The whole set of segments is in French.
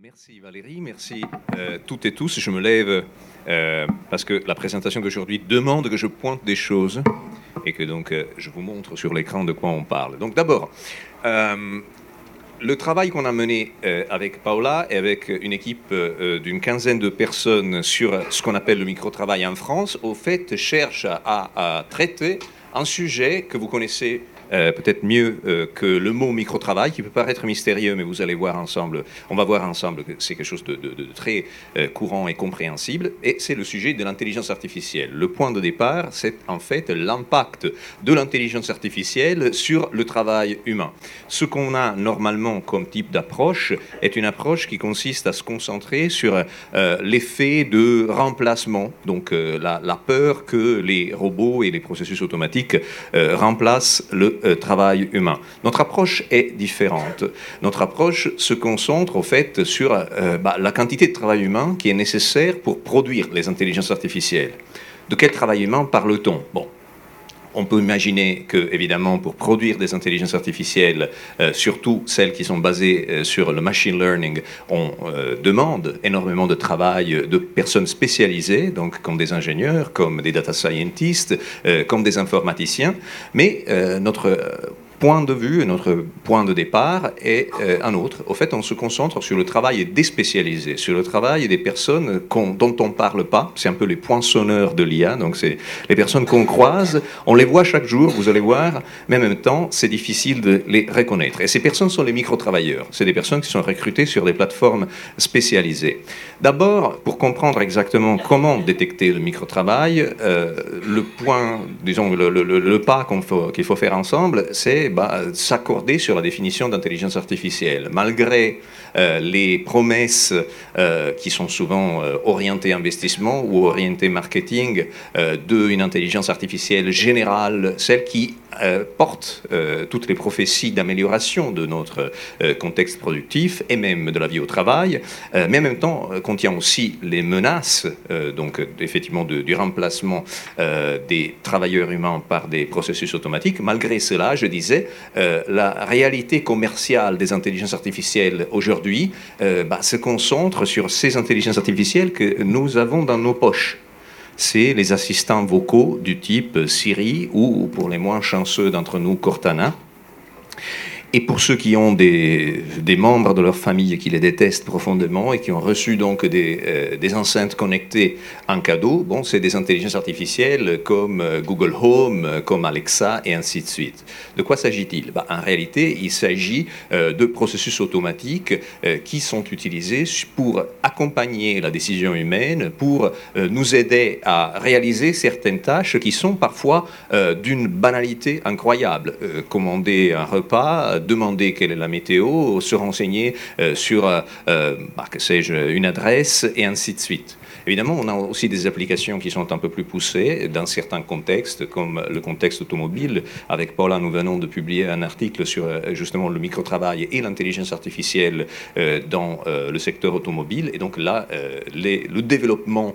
Merci Valérie, merci euh, toutes et tous. Je me lève euh, parce que la présentation d'aujourd'hui demande que je pointe des choses et que donc euh, je vous montre sur l'écran de quoi on parle. Donc d'abord, le travail qu'on a mené avec Paola et avec une équipe d'une quinzaine de personnes sur ce qu'on appelle le microtravail en France, au fait, cherche à traiter un sujet que vous connaissez euh, peut-être mieux euh, que le mot micro-travail, qui peut paraître mystérieux, mais vous allez voir ensemble, on va voir ensemble que c'est quelque chose de, très euh, courant et compréhensible, et c'est le sujet de l'intelligence artificielle. Le point de départ, c'est en fait l'impact de l'intelligence artificielle sur le travail humain. Ce qu'on a normalement comme type d'approche est une approche qui consiste à se concentrer sur l'effet de remplacement, donc la, peur que les robots et les processus automatiques remplacent le euh, travail humain. Notre approche est différente. Notre approche se concentre au fait sur euh, bah, la quantité de travail humain qui est nécessaire pour produire les intelligences artificielles. De quel travail humain parle-t-on? Bon, on peut imaginer que, évidemment, pour produire des intelligences artificielles, euh, surtout celles qui sont basées euh, sur le machine learning, on euh, demande énormément de travail de personnes spécialisées, donc comme des ingénieurs, comme des data scientists, comme des informaticiens. Mais notre point de vue, notre point de départ est euh, un autre. Au fait, on se concentre sur le travail déspécialisé, sur le travail des personnes dont on ne parle pas. C'est un peu les poinçonneurs de l'IA. Donc, c'est les personnes qu'on croise. On les voit chaque jour, vous allez voir, mais en même temps, c'est difficile de les reconnaître. Et ces personnes sont les micro-travailleurs. C'est des personnes qui sont recrutées sur des plateformes spécialisées. D'abord, pour comprendre exactement comment détecter le micro-travail, euh, le point, disons, le, pas qu'il faut faire ensemble, c'est bah, s'accorder sur la définition d'intelligence artificielle. Malgré euh, les promesses euh, qui sont souvent euh, orientées investissement ou orientées marketing d'une intelligence artificielle générale, celle qui porte toutes les prophéties d'amélioration de notre contexte productif et même de la vie au travail, mais en même temps contient aussi les menaces, donc effectivement du remplacement des travailleurs humains par des processus automatiques. Malgré cela, je disais, euh, la réalité commerciale des intelligences artificielles aujourd'hui euh, bah, se concentre sur ces intelligences artificielles que nous avons dans nos poches c'est les assistants vocaux du type Siri ou, pour les moins chanceux d'entre nous, Cortana. Et pour ceux qui ont des, membres de leur famille qui les détestent profondément et qui ont reçu donc des, euh, enceintes connectées en cadeau, bon, c'est des intelligences artificielles comme euh, Google Home, euh, comme Alexa et ainsi de suite. De quoi s'agit-il? Bah, En réalité, il s'agit de processus automatiques qui sont utilisés pour accompagner la décision humaine, pour nous aider à réaliser certaines tâches qui sont parfois d'une banalité incroyable. Commander un repas, demander quelle est la météo, se renseigner euh, sur, euh, euh, bah, que une adresse et ainsi de suite. Évidemment, on a aussi des applications qui sont un peu plus poussées dans certains contextes, comme le contexte automobile. Avec Paula, nous venons de publier un article sur euh, justement le microtravail et l'intelligence artificielle euh, dans euh, le secteur automobile. Et donc là, le développement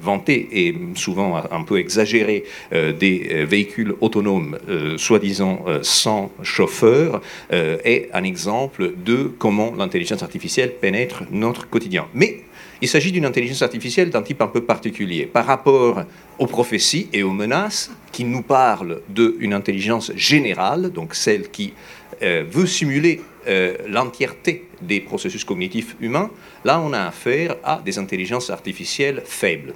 vanté et souvent un peu exagéré des véhicules autonomes, soi-disant sans chauffeur, est un exemple de comment l'intelligence artificielle pénètre notre quotidien. Mais il s'agit d'une intelligence artificielle d'un type un peu particulier par rapport aux prophéties et aux menaces qui nous parlent d'une intelligence générale, donc celle qui euh, veut simuler euh, l'entièreté des processus cognitifs humains. Là, on a affaire à des intelligences artificielles faibles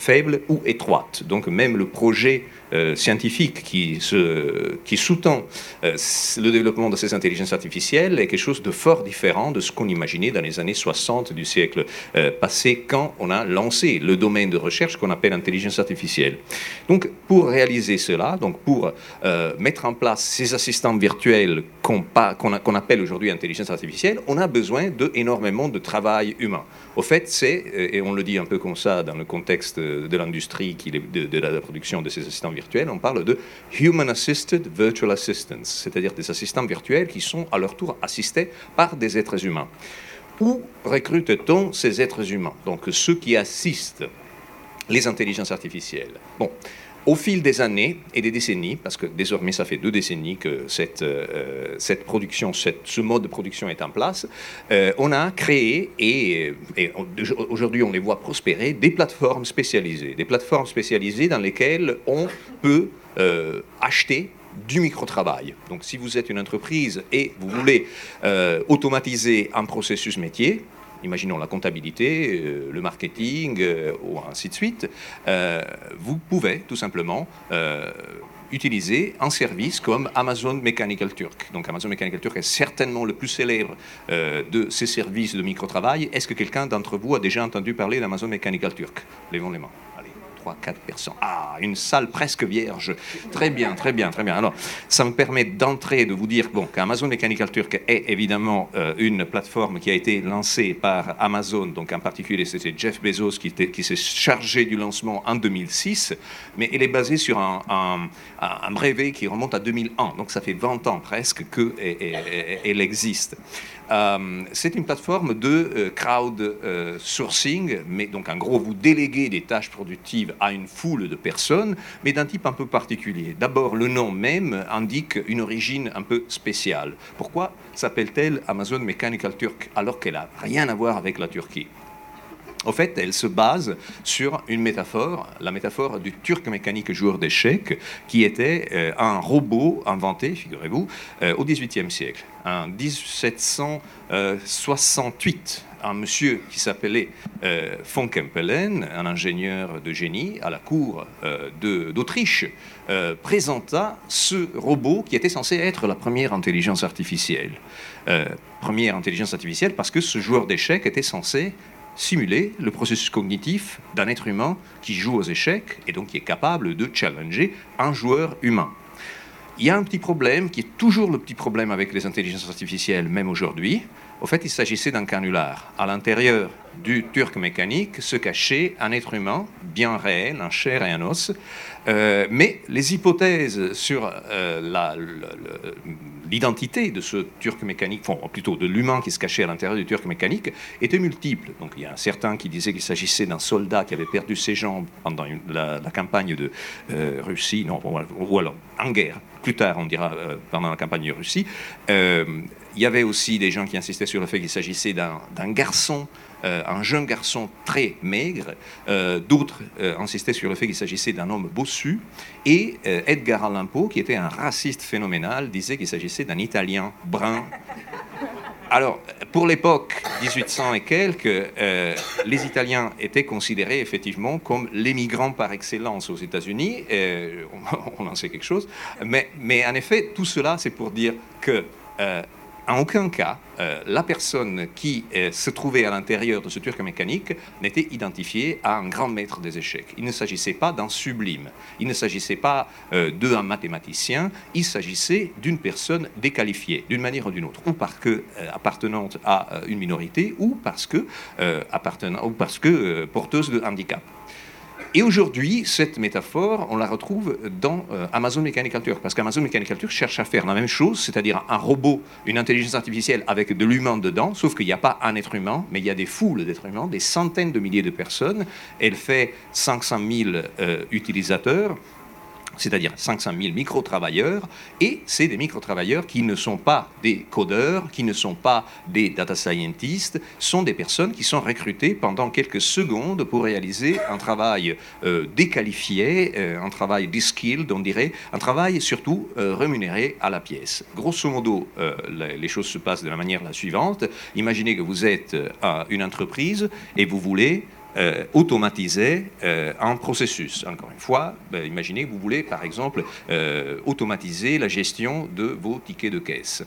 faible ou étroite. Donc même le projet euh, scientifique qui, sous-tend euh, le développement de ces intelligences artificielles est quelque chose de fort différent de ce qu'on imaginait dans les années 60 du siècle euh, passé quand on a lancé le domaine de recherche qu'on appelle intelligence artificielle. Donc pour réaliser cela, donc pour mettre en place ces assistants virtuels qu'on appelle aujourd'hui intelligence artificielle, on a besoin de énormément de travail humain. Au fait, c'est, et on le dit un peu comme ça dans le contexte de l'industrie de, de la production de ces assistants virtuels, on parle de Human Assisted Virtual Assistants, c'est-à-dire des assistants virtuels qui sont à leur tour assistés par des êtres humains. Où recrute-t-on ces êtres humains? Donc ceux qui assistent les intelligences artificielles. Bon, Au fil des années et des décennies, parce que désormais ça fait deux décennies que cette, euh, cette production, ce mode de production est en place, euh, on a créé, et, aujourd'hui on les voit prospérer, des plateformes spécialisées. Des plateformes spécialisées dans lesquelles on peut euh, acheter du micro-travail. Donc si vous êtes une entreprise et vous voulez automatiser un processus métier, imaginons la comptabilité, euh, le marketing, euh, ainsi de suite, euh, vous pouvez tout simplement utiliser un service comme Amazon Mechanical Turk. Donc Amazon Mechanical Turk est certainement le plus célèbre de ces services de micro-travail. Est-ce que quelqu'un d'entre vous a déjà entendu parler d'Amazon Mechanical Turk? Levons les mains. 3, 4 personnes. Ah, une salle presque vierge. Très bien, très bien, très bien. Alors, ça me permet d'entrer, de vous dire bon, qu'Amazon Mechanical Turk est évidemment euh, une plateforme qui a été lancée par Amazon, donc en particulier c'était Jeff Bezos qui, s'est chargé du lancement en 2006, mais elle est basée sur un, un, brevet qui remonte à 2001, donc ça fait 20 ans presque qu'elle existe. Euh, c'est une plateforme de euh, crowd sourcing, mais donc en gros vous déléguez des tâches productives à une foule de personnes, mais d'un type un peu particulier. D'abord, le nom même indique une origine un peu spéciale. Pourquoi s'appelle-t-elle Amazon Mechanical Turk alors qu'elle n'a rien à voir avec la Turquie? En fait, elle se base sur une métaphore, la métaphore du turc mécanique joueur d'échecs, qui était euh, un robot inventé, figurez-vous, euh, au XVIIIe siècle, en 1768 un monsieur qui s'appelait euh, von Kempelen, un ingénieur de génie à la cour euh, d'Autriche, euh, présenta ce robot qui était censé être la première intelligence artificielle. première intelligence artificielle parce que ce joueur d'échecs était censé simuler le processus cognitif d'un être humain qui joue aux échecs et donc qui est capable de challenger un joueur humain. Il y a un petit problème qui est toujours le petit problème avec les intelligences artificielles, même aujourd'hui, au fait, il s'agissait d'un canular. À l'intérieur du turc mécanique se cachait un être humain, bien réel, un chair et un os. Euh, mais les hypothèses sur euh, l'identité de ce turc mécanique, enfin, plutôt de l'humain qui se cachait à l'intérieur du turc mécanique, étaient multiples. Donc il y a certains qui disaient qu'il s'agissait d'un soldat qui avait perdu ses jambes pendant la, campagne de euh, Russie, non, ou alors en guerre, plus tard on dira pendant la campagne de Russie. Il y avait aussi des gens qui insistaient sur le fait qu'il s'agissait d'un garçon, euh, un jeune garçon très maigre. Euh, d'autres euh, insistaient sur le fait qu'il s'agissait d'un homme bossu. Et Edgar Allan Poe, qui était un raciste phénoménal, disait qu'il s'agissait d'un Italien brun. Alors, pour l'époque, 1800 et quelques, les Italiens étaient considérés effectivement comme les migrants par excellence aux États-Unis. on, en sait quelque chose. Mais, mais en effet, tout cela, c'est pour dire que en aucun cas, euh, la personne qui euh, se trouvait à l'intérieur de ce turc mécanique n'était identifiée à un grand maître des échecs. Il ne s'agissait pas d'un sublime, il ne s'agissait pas euh, d'un mathématicien, il s'agissait d'une personne déqualifiée, d'une manière ou d'une autre, ou parce que appartenante à une minorité, ou parce que, ou parce que porteuse de handicap. Et aujourd'hui, cette métaphore, on la retrouve dans euh, Amazon Mechanical Turk, parce qu'Amazon Mechanical Turk cherche à faire la même chose, c'est-à-dire un robot, une intelligence artificielle avec de l'humain dedans, sauf qu'il n'y a pas un être humain, mais il y a des foules d'êtres humains, des centaines de milliers de personnes. Elle fait 500 000 euh, utilisateurs c'est-à-dire 500 000 micro-travailleurs, et c'est des micro-travailleurs qui ne sont pas des codeurs, qui ne sont pas des data scientists, sont des personnes qui sont recrutées pendant quelques secondes pour réaliser un travail euh, déqualifié, euh, un travail de-skilled, on dirait, un travail surtout euh, rémunéré à la pièce. Grosso modo, les choses se passent de la manière suivante. Imaginez que vous êtes une entreprise et vous voulez euh, automatiser euh, un processus. Encore une fois, ben, imaginez que vous voulez, par exemple, euh, automatiser la gestion de vos tickets de caisse.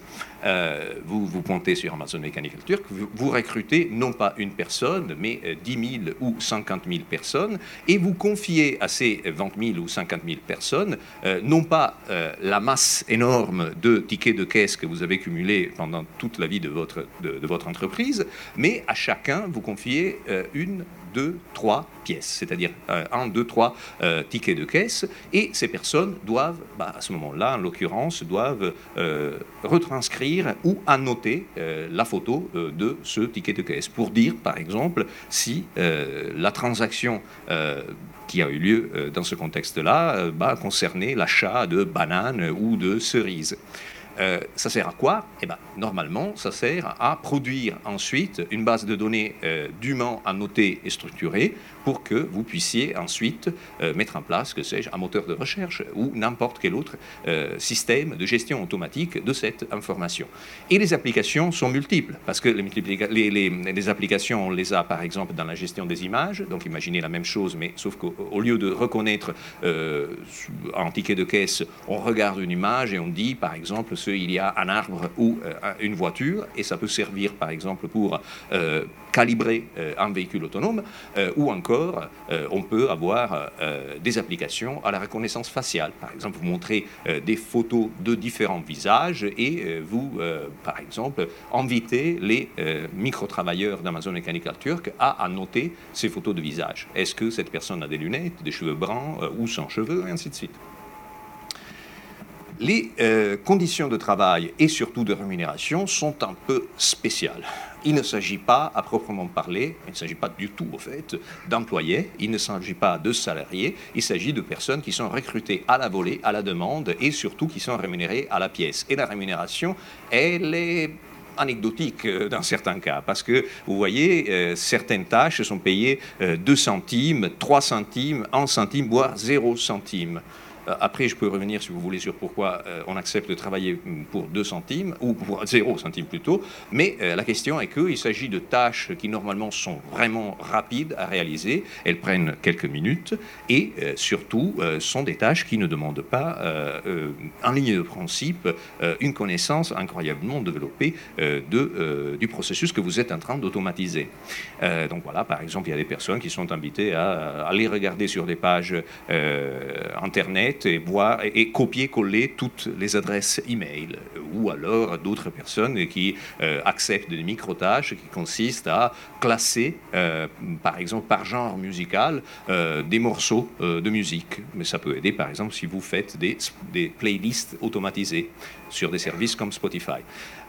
Vous vous pointez sur Amazon Mechanical Turk, vous, recrutez non pas une personne, mais 10 000 ou 50 000 personnes, et vous confiez à ces 20 000 ou 50 000 personnes non pas la masse énorme de tickets de caisse que vous avez cumulés pendant toute la vie de votre, de, de votre entreprise, mais à chacun vous confiez une deux, trois pièces, c'est-à-dire un, deux, trois tickets de caisse. Et ces personnes doivent, bah, à ce moment-là, en l'occurrence, doivent retranscrire ou annoter la photo de ce ticket de caisse pour dire, par exemple, si la transaction qui a eu lieu euh, dans ce contexte-là euh, bah, concernait l'achat de bananes ou de cerises. Euh, ça sert à quoi? Eh ben, normalement, ça sert à produire ensuite une base de données euh, dûment annotée et structurée pour que vous puissiez ensuite euh, mettre en place, que sais-je, un moteur de recherche ou n'importe quel autre système de gestion automatique de cette information. Et les applications sont multiples, parce que les, applications, on les a par exemple dans la gestion des images, donc imaginez la même chose, mais sauf qu'au lieu de reconnaître un ticket de caisse, on regarde une image et on dit par exemple il y a un arbre ou euh, une voiture, et ça peut servir par exemple pour euh, calibrer euh, un véhicule autonome, ou encore on peut avoir des applications à la reconnaissance faciale. Par exemple, vous montrez des photos de différents visages et vous, par exemple, invitez les micro-travailleurs d'Amazon Mechanical Turk à annoter ces photos de visage. Est-ce que cette personne a des lunettes, des cheveux bruns ou sans cheveux, et ainsi de suite. Les euh, conditions de travail et surtout de rémunération sont un peu spéciales. Il ne s'agit pas, à proprement parler, il ne s'agit pas du tout, au fait, d'employés, il ne s'agit pas de salariés, il s'agit de personnes qui sont recrutées à la volée, à la demande, et surtout qui sont rémunérées à la pièce. Et la rémunération, elle est anecdotique euh, dans certains cas, parce que vous voyez, euh, certaines tâches sont payées 2 centimes, 3 centimes, 1 centime, voire 0 centime. Euh, après, je peux revenir, si vous voulez, sur pourquoi euh, on accepte de travailler pour 2 centimes, ou pour 0 centimes plutôt. Mais euh, la question est qu'il s'agit de tâches qui, normalement, sont vraiment rapides à réaliser. Elles prennent quelques minutes. Et surtout, sont des tâches qui ne demandent pas, en ligne de principe, une connaissance incroyablement développée du processus que vous êtes en train d'automatiser. donc voilà, par exemple, il y a des personnes qui sont invitées à aller regarder sur des pages Internet et, copier-coller toutes les adresses e-mail, ou alors d'autres personnes qui euh, acceptent des micro-tâches qui consistent à classer, euh, par exemple par genre musical, euh, des morceaux de musique. Mais ça peut aider, par exemple, si vous faites des, des playlists automatisées sur des services comme Spotify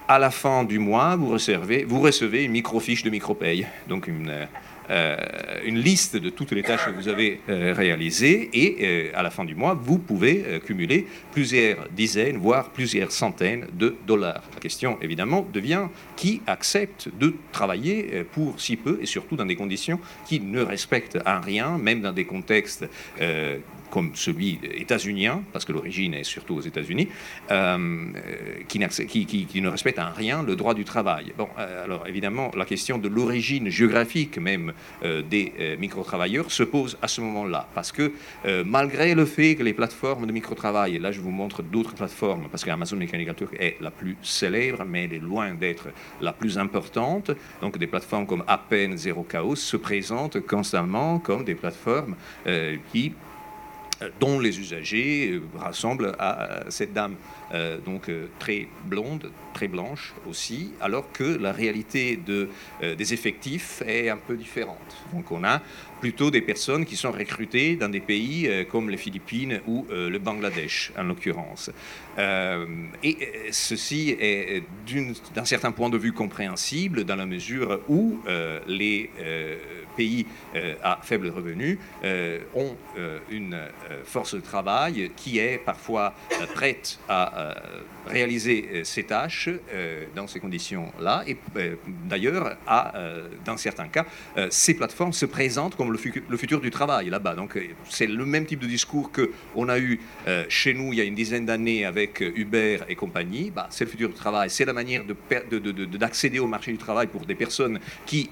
à la fin du mois, vous recevez, vous recevez une microfiche de micro-paye, donc une, euh, une liste de toutes les tâches que vous avez euh, réalisées et euh, à la fin du mois, vous pouvez cumuler plusieurs dizaines, voire plusieurs centaines de dollars. La question, évidemment, devient qui accepte de travailler pour si peu et surtout dans des conditions qui ne respectent un rien, même dans des contextes comme celui états-unien, parce que l'origine est surtout aux États-Unis, euh, qui, ne respecte en rien le droit du travail. Bon, euh, alors évidemment, la question de l'origine géographique même euh, des micro-travailleurs se pose à ce moment-là, parce que malgré le fait que les plateformes de micro-travail, et là je vous montre d'autres plateformes, parce qu'Amazon Mechanical Turk est la plus célèbre, mais elle est loin d'être la plus importante, donc des plateformes comme Appen, Zero Chaos se présentent constamment comme des plateformes qui euh, dont les usagers euh, rassemblent à cette dame euh, donc très blonde, très blanche aussi, alors que la réalité de, des effectifs est un peu différente. Donc on a plutôt des personnes qui sont recrutées dans des pays comme les Philippines ou le Bangladesh en l'occurrence. et ceci est d'un certain point de vue compréhensible dans la mesure où les pays euh, à faible revenu euh, ont euh, une force de travail qui est parfois prête à réaliser ces tâches dans ces conditions-là. Et d'ailleurs, dans certains cas, ces plateformes se présentent comme le, futur du travail là-bas. Donc c'est le même type de discours qu'on a eu chez nous il y a une dizaine d'années avec Uber et compagnie. Bah, c'est le futur du travail, c'est la manière d'accéder de, au marché du travail pour des personnes qui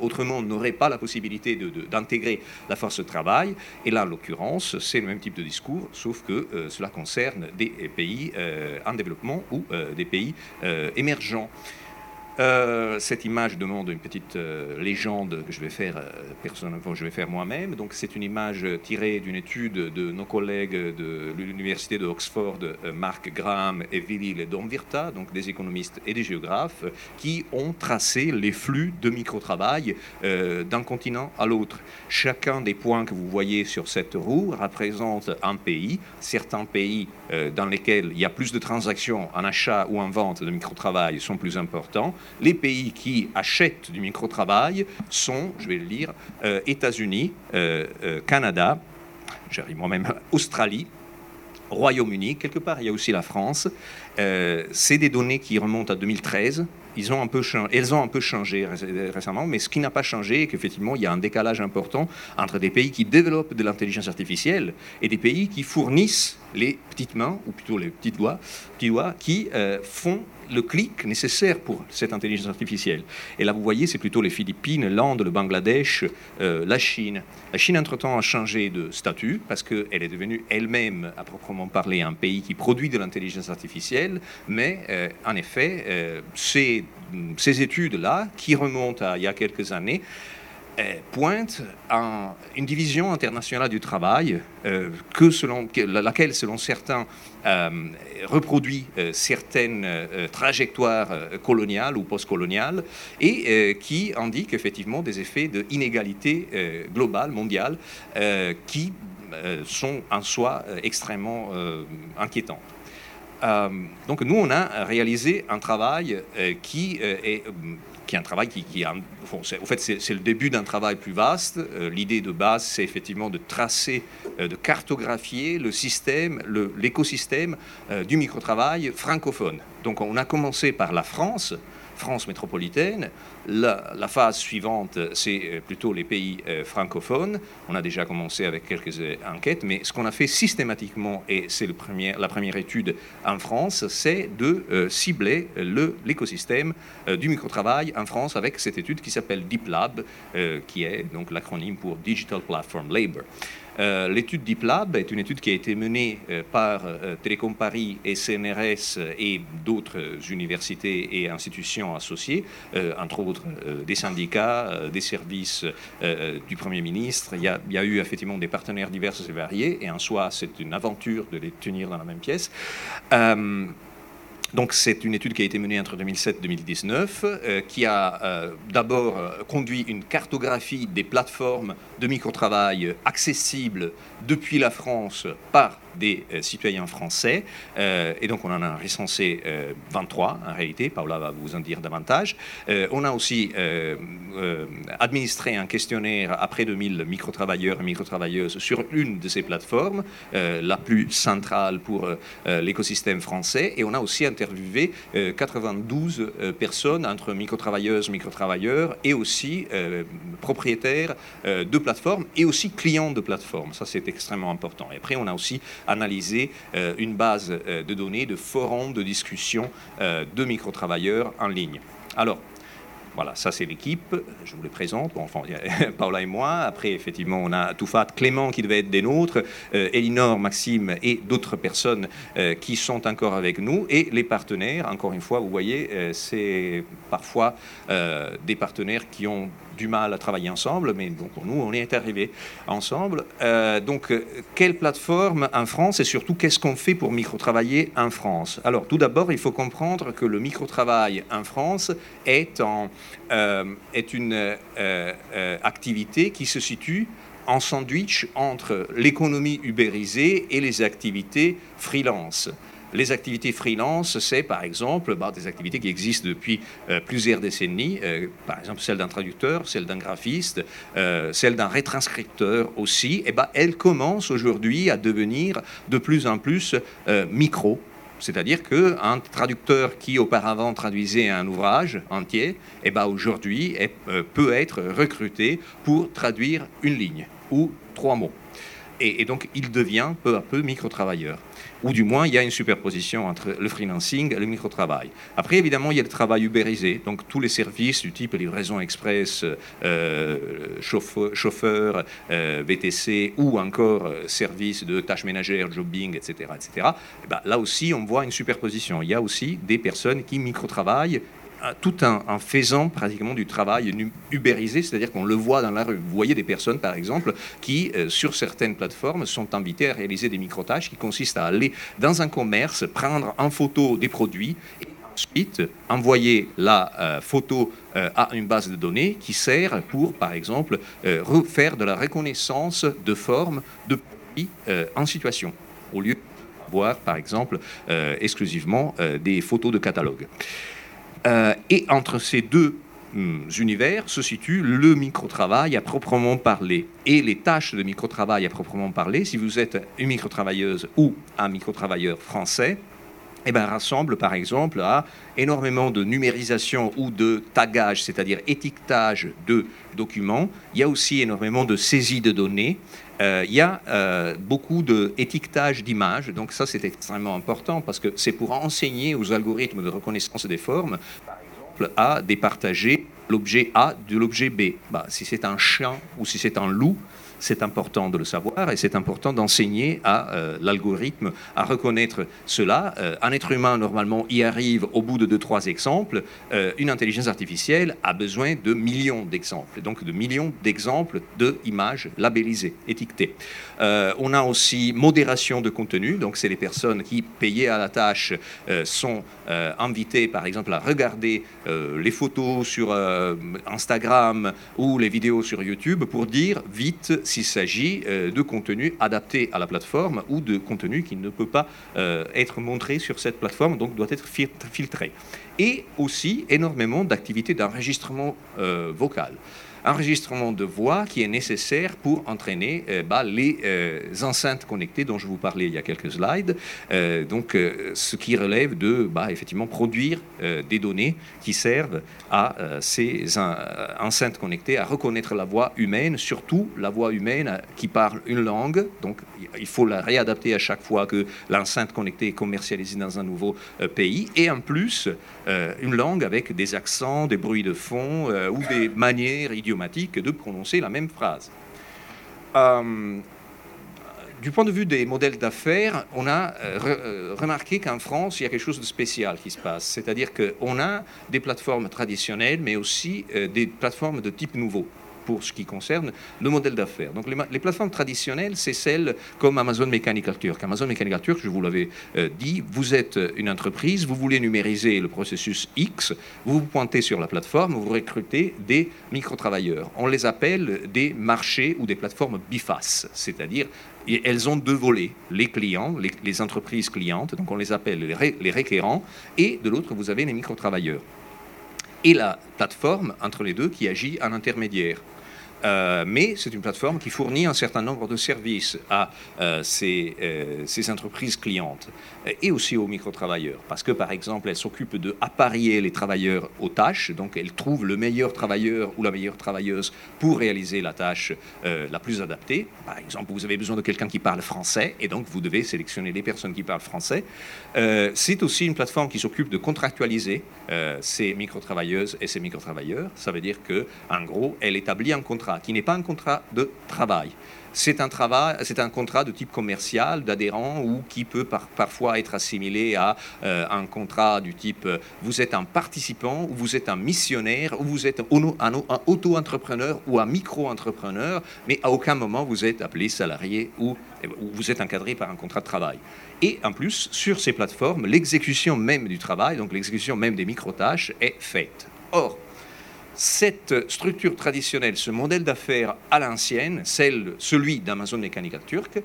autrement n'auraient pas la possibilité d'intégrer la force de travail. Et là, en l'occurrence, c'est le même type de discours, sauf que euh, cela concerne des pays euh, en développement ou euh, des pays émergents. Euh, cette image demande une petite euh, légende que je vais faire euh, je vais faire moi-même. Donc c'est une image tirée d'une étude de nos collègues de l'université de Oxford, Mark Graham et Willy Ledomvirta, donc des économistes et des géographes, qui ont tracé les flux de micro-travail d'un continent à l'autre. Chacun des points que vous voyez sur cette roue représente un pays. Certains pays dans lesquels il y a plus de transactions en achat ou en vente de micro-travail sont plus importants les pays qui achètent du micro-travail sont, je vais le lire, euh, États-Unis, euh, euh, Canada, j'arrive moi-même, Australie, Royaume-Uni, quelque part il y a aussi la France. C'est des données qui remontent à 2013. Ils ont un peu elles ont un peu changé récemment, mais ce qui n'a pas changé, c'est qu'effectivement, il y a un décalage important entre des pays qui développent de l'intelligence artificielle et des pays qui fournissent les petites mains, ou plutôt les petits doigts, qui font le clic nécessaire pour cette intelligence artificielle. Et là, vous voyez, c'est plutôt les Philippines, l'Inde, le Bangladesh, euh, la Chine. La Chine, entre-temps, a changé de statut parce qu'elle est devenue elle-même, à proprement parler, un pays qui produit de l'intelligence artificielle. Mais, euh, en effet, euh, ces, études-là, qui remontent à il y a quelques années, pointe à une division internationale du travail euh, laquelle, selon certains, euh, reproduit euh, certaines trajectoires coloniales ou postcoloniales et qui indique effectivement des effets d'inégalité globale, mondiale, qui sont en soi extrêmement inquiétants. Donc nous, on a réalisé un travail qui est qui est un travail qui, qui au fait, c'est le début d'un travail plus vaste. Euh, l'idée de base, c'est effectivement de tracer, euh, de cartographier le système, l'écosystème euh, du microtravail francophone. Donc, on a commencé par la France, France métropolitaine. La, phase suivante, c'est euh, plutôt les pays euh, francophones. On a déjà commencé avec quelques euh, enquêtes, mais ce qu'on a fait systématiquement, et c'est la première étude en France, c'est de cibler l'écosystème du microtravail en France avec cette étude qui s'appelle Deep Lab, qui est donc l'acronyme pour Digital Platform Labor. Euh, l'étude DeepLab est une étude qui a été menée euh, par euh, Télécom Paris et CNRS et d'autres universités et institutions associées, entre autres des syndicats, des services du Premier ministre. Il y, a, eu effectivement des partenaires divers et variés, et en soi, c'est une aventure de les tenir dans la même pièce. Donc c'est une étude qui a été menée entre 2007 et 2019, qui a d'abord conduit une cartographie des plateformes de microtravail accessibles depuis la France par des euh, citoyens français. Euh, et donc, on en a recensé 23 euh, en réalité. Paula va vous en dire davantage. on a aussi administré un questionnaire à près de 1000 microtravailleurs et microtravailleuses sur une de ces plateformes, la plus centrale pour l'écosystème français. Et on a aussi interviewé 92 personnes entre microtravailleuses, microtravailleurs et aussi propriétaires de plateformes et aussi clients de plateformes. Ça, c'est extrêmement important. Et après, on a aussi analyser euh, une base euh, de données de forums de discussion euh, de microtravailleurs en ligne. Alors, voilà, ça c'est l'équipe, je vous les présente. Bon, enfin, Paula et moi. Après, effectivement, on a Toufat, Clément qui devait être des nôtres, Elinor, Maxime et d'autres personnes qui sont encore avec nous. Et les partenaires, encore une fois, vous voyez, c'est parfois des partenaires qui ont du mal à travailler ensemble, mais pour nous, on est arrivé ensemble. Euh, donc, euh, quelle plateforme en France et surtout, qu'est-ce qu'on fait pour micro-travailler en France? Alors, tout d'abord, il faut comprendre que le micro-travail en France est, euh, est une activité qui se situe en sandwich entre l'économie ubérisée et les activités freelance. Les activités freelance, c'est par exemple bah, des activités qui existent depuis euh, plusieurs décennies, euh, par exemple celle d'un traducteur, celle d'un graphiste, euh, celle d'un rétranscripteur aussi. Et ben, elles commencent aujourd'hui à devenir de plus en plus micro. C'est-à-dire qu'un traducteur qui auparavant traduisait un ouvrage entier, et ben aujourd'hui peut être recruté pour traduire une ligne ou trois mots. Et, donc il devient peu à peu micro-travailleur ou du moins il y a une superposition entre le freelancing et le micro-travail. Après, évidemment, il y a le travail ubérisé, donc tous les services du type livraison express, euh, chauffeur, euh, VTC ou encore euh, services de tâches ménagères, jobbing, etc. etc. Et ben, là aussi, on voit une superposition. Il y a aussi des personnes qui micro-travaillent tout en, faisant pratiquement du travail ubérisé, c'est-à-dire qu'on le voit dans la rue. Vous voyez des personnes, par exemple, qui, sur certaines plateformes, sont invitées à réaliser des micro-tâches qui consistent à aller dans un commerce, prendre en photo des produits et ensuite envoyer la photo à une base de données qui sert pour, par exemple, faire de la reconnaissance de formes de produits en situation, au lieu voir, par exemple, euh, exclusivement euh, des photos de catalogue. Euh, et entre ces deux hum, univers se situe le micro-travail à proprement parler. Et les tâches de micro-travail à proprement parler, si vous êtes une micro-travailleuse ou un micro-travailleur français, eh ben, rassemble par exemple à énormément de numérisation ou de tagage, c'est-à-dire étiquetage de documents. Il y a aussi énormément de saisie de données. Euh, il y a euh, beaucoup d'étiquetage d'images, donc ça c'est extrêmement important parce que c'est pour enseigner aux algorithmes de reconnaissance des formes, par exemple, à départager l'objet A de l'objet B. Bah, si c'est un chien ou si c'est un loup, c'est important de le savoir et c'est important d'enseigner à euh, l'algorithme à reconnaître cela. Euh, un être humain, normalement, y arrive au bout de deux, trois exemples. Euh, une intelligence artificielle a besoin de millions d'exemples, donc de millions d'exemples d'images labellisées, étiquetées. on a aussi modération de contenu, donc c'est les personnes qui, payées à la tâche, sont invitées, par exemple, à regarder les photos sur Instagram ou les vidéos sur YouTube pour dire vite s'il s'agit euh, de contenu adapté à la plateforme ou de contenu qui ne peut pas euh, être montré sur cette plateforme, donc doit être filtré. Et aussi énormément d'activités d'enregistrement euh, vocal enregistrement de voix qui est nécessaire pour entraîner euh, bah, les euh, enceintes connectées dont je vous parlais il y a quelques slides. Euh, donc, ce qui relève de bah, effectivement produire des données qui servent à ces enceintes connectées à reconnaître la voix humaine, surtout la voix humaine qui parle une langue. Donc, il faut la réadapter à chaque fois que l'enceinte connectée est commercialisée dans un nouveau pays. Et en plus, une langue avec des accents, des bruits de fond ou des manières de prononcer la même phrase. Euh, du point de vue des modèles d'affaires, on a euh, euh, remarqué qu'en France, il y a quelque chose de spécial qui se passe. C'est-à-dire qu'on a des plateformes traditionnelles, mais aussi des plateformes de type nouveau pour ce qui concerne le modèle d'affaires. Donc les, plateformes traditionnelles, c'est celles comme Amazon Mechanical Turk. Amazon Mechanical Turk, je vous l'avais euh, dit, vous êtes une entreprise, vous voulez numériser le processus X, vous vous pointez sur la plateforme, vous recrutez des micro-travailleurs. On les appelle des marchés ou des plateformes bifaces, c'est-à-dire elles ont deux volets, les clients, les, entreprises clientes, donc on les appelle les, les requérants, et de l'autre, vous avez les micro-travailleurs et la plateforme entre les deux qui agit en intermédiaire. Euh, mais c'est une plateforme qui fournit un certain nombre de services à euh, ces, euh, ces, entreprises clientes et aussi aux micro-travailleurs. Parce que, par exemple, elle s'occupe de apparier les travailleurs aux tâches, donc elle trouve le meilleur travailleur ou la meilleure travailleuse pour réaliser la tâche la plus adaptée. Par exemple, vous avez besoin de quelqu'un qui parle français et donc vous devez sélectionner les personnes qui parlent français. c'est aussi une plateforme qui s'occupe de contractualiser ces micro-travailleuses et ces micro-travailleurs. Ça veut dire que, gros, elle établit un contrat qui n'est pas un contrat de travail. C'est un, travail, c'est un contrat de type commercial, d'adhérent, ou qui peut parfois être assimilé à euh, un contrat du type euh, vous êtes un participant, ou vous êtes un missionnaire, ou vous êtes un, auto-entrepreneur ou un micro-entrepreneur, mais à aucun moment vous êtes appelé salarié ou, ou vous êtes encadré par un contrat de travail. Et en plus, sur ces plateformes, l'exécution même du travail, donc l'exécution même des micro-tâches, est faite. Or, cette structure traditionnelle, ce modèle d'affaires à l'ancienne, celui d'Amazon Mechanical Turk,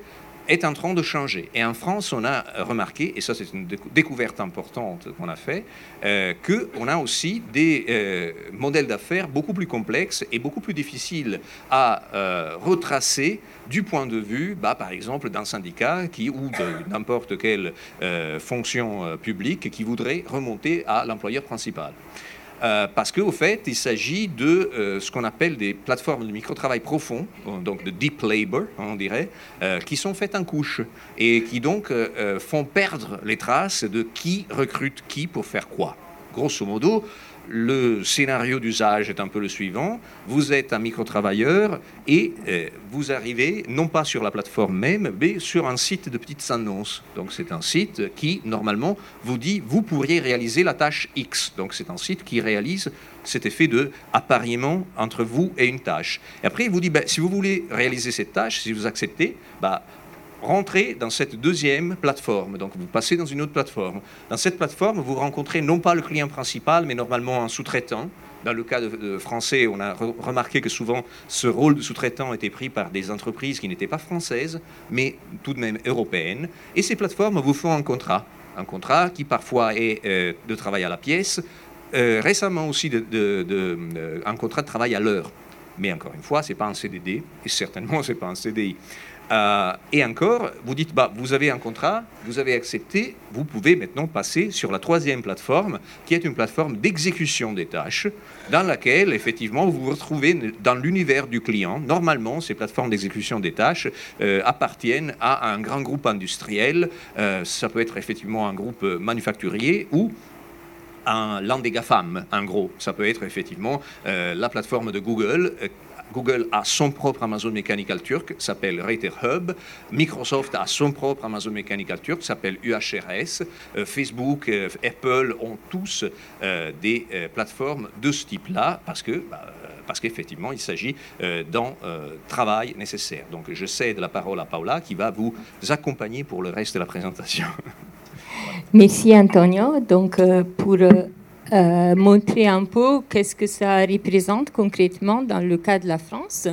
est en train de changer. Et en France, on a remarqué, et ça c'est une découverte importante qu'on a fait, euh, qu'on a aussi des euh, modèles d'affaires beaucoup plus complexes et beaucoup plus difficiles à euh, retracer du point de vue, bah, par exemple, d'un syndicat qui, ou de n'importe quelle fonction publique qui voudrait remonter à l'employeur principal. Euh, parce qu'au fait, il s'agit de euh, ce qu'on appelle des plateformes de micro-travail profond, donc de deep labor, on dirait, euh, qui sont faites en couches et qui donc font perdre les traces de qui recrute qui pour faire quoi. Grosso modo, le scénario d'usage est un peu le suivant. Vous êtes un micro-travailleur et euh, vous arrivez non pas sur la plateforme même, mais sur un site de petites annonces. Donc c'est un site qui, normalement, vous dit, vous pourriez réaliser la tâche X. Donc c'est un site qui réalise cet effet de appariement entre vous et une tâche. Et après, il vous dit, ben, si vous voulez réaliser cette tâche, si vous acceptez, bah, rentrez dans cette deuxième plateforme. Donc vous passez dans une autre plateforme. Dans cette plateforme, vous rencontrez non pas le client principal, mais normalement un sous-traitant. Dans le cas de, français, on a remarqué que souvent ce rôle de sous-traitant était pris par des entreprises qui n'étaient pas françaises, mais tout de même européennes. Et ces plateformes vous font un contrat. Un contrat qui parfois est euh, de travail à la pièce, euh, récemment aussi euh, un contrat de travail à l'heure. Mais encore une fois, ce n'est pas un CDD, et certainement ce n'est pas un CDI. Euh, et encore, vous dites, bah, vous avez un contrat, vous avez accepté, vous pouvez maintenant passer sur la troisième plateforme, qui est une plateforme d'exécution des tâches, dans laquelle, effectivement, vous vous retrouvez dans l'univers du client. Normalement, ces plateformes d'exécution des tâches euh, appartiennent à un grand groupe industriel. Euh, ça peut être effectivement un groupe manufacturier ou un land des GAFAM, en gros. Ça peut être effectivement la plateforme de Google Google a son propre Amazon Mechanical Turk, s'appelle Rater Hub. Microsoft a son propre Amazon Mechanical Turk, s'appelle UHRS. Euh, Facebook, euh, Apple ont tous euh, des plateformes de ce type-là parce que bah, parce qu'effectivement, il s'agit d'un travail nécessaire. Donc, je cède la parole à Paula qui va vous accompagner pour le reste de la présentation. Merci Antonio. Donc, pour euh, montrer un peu qu'est-ce que ça représente concrètement dans le cas de la France?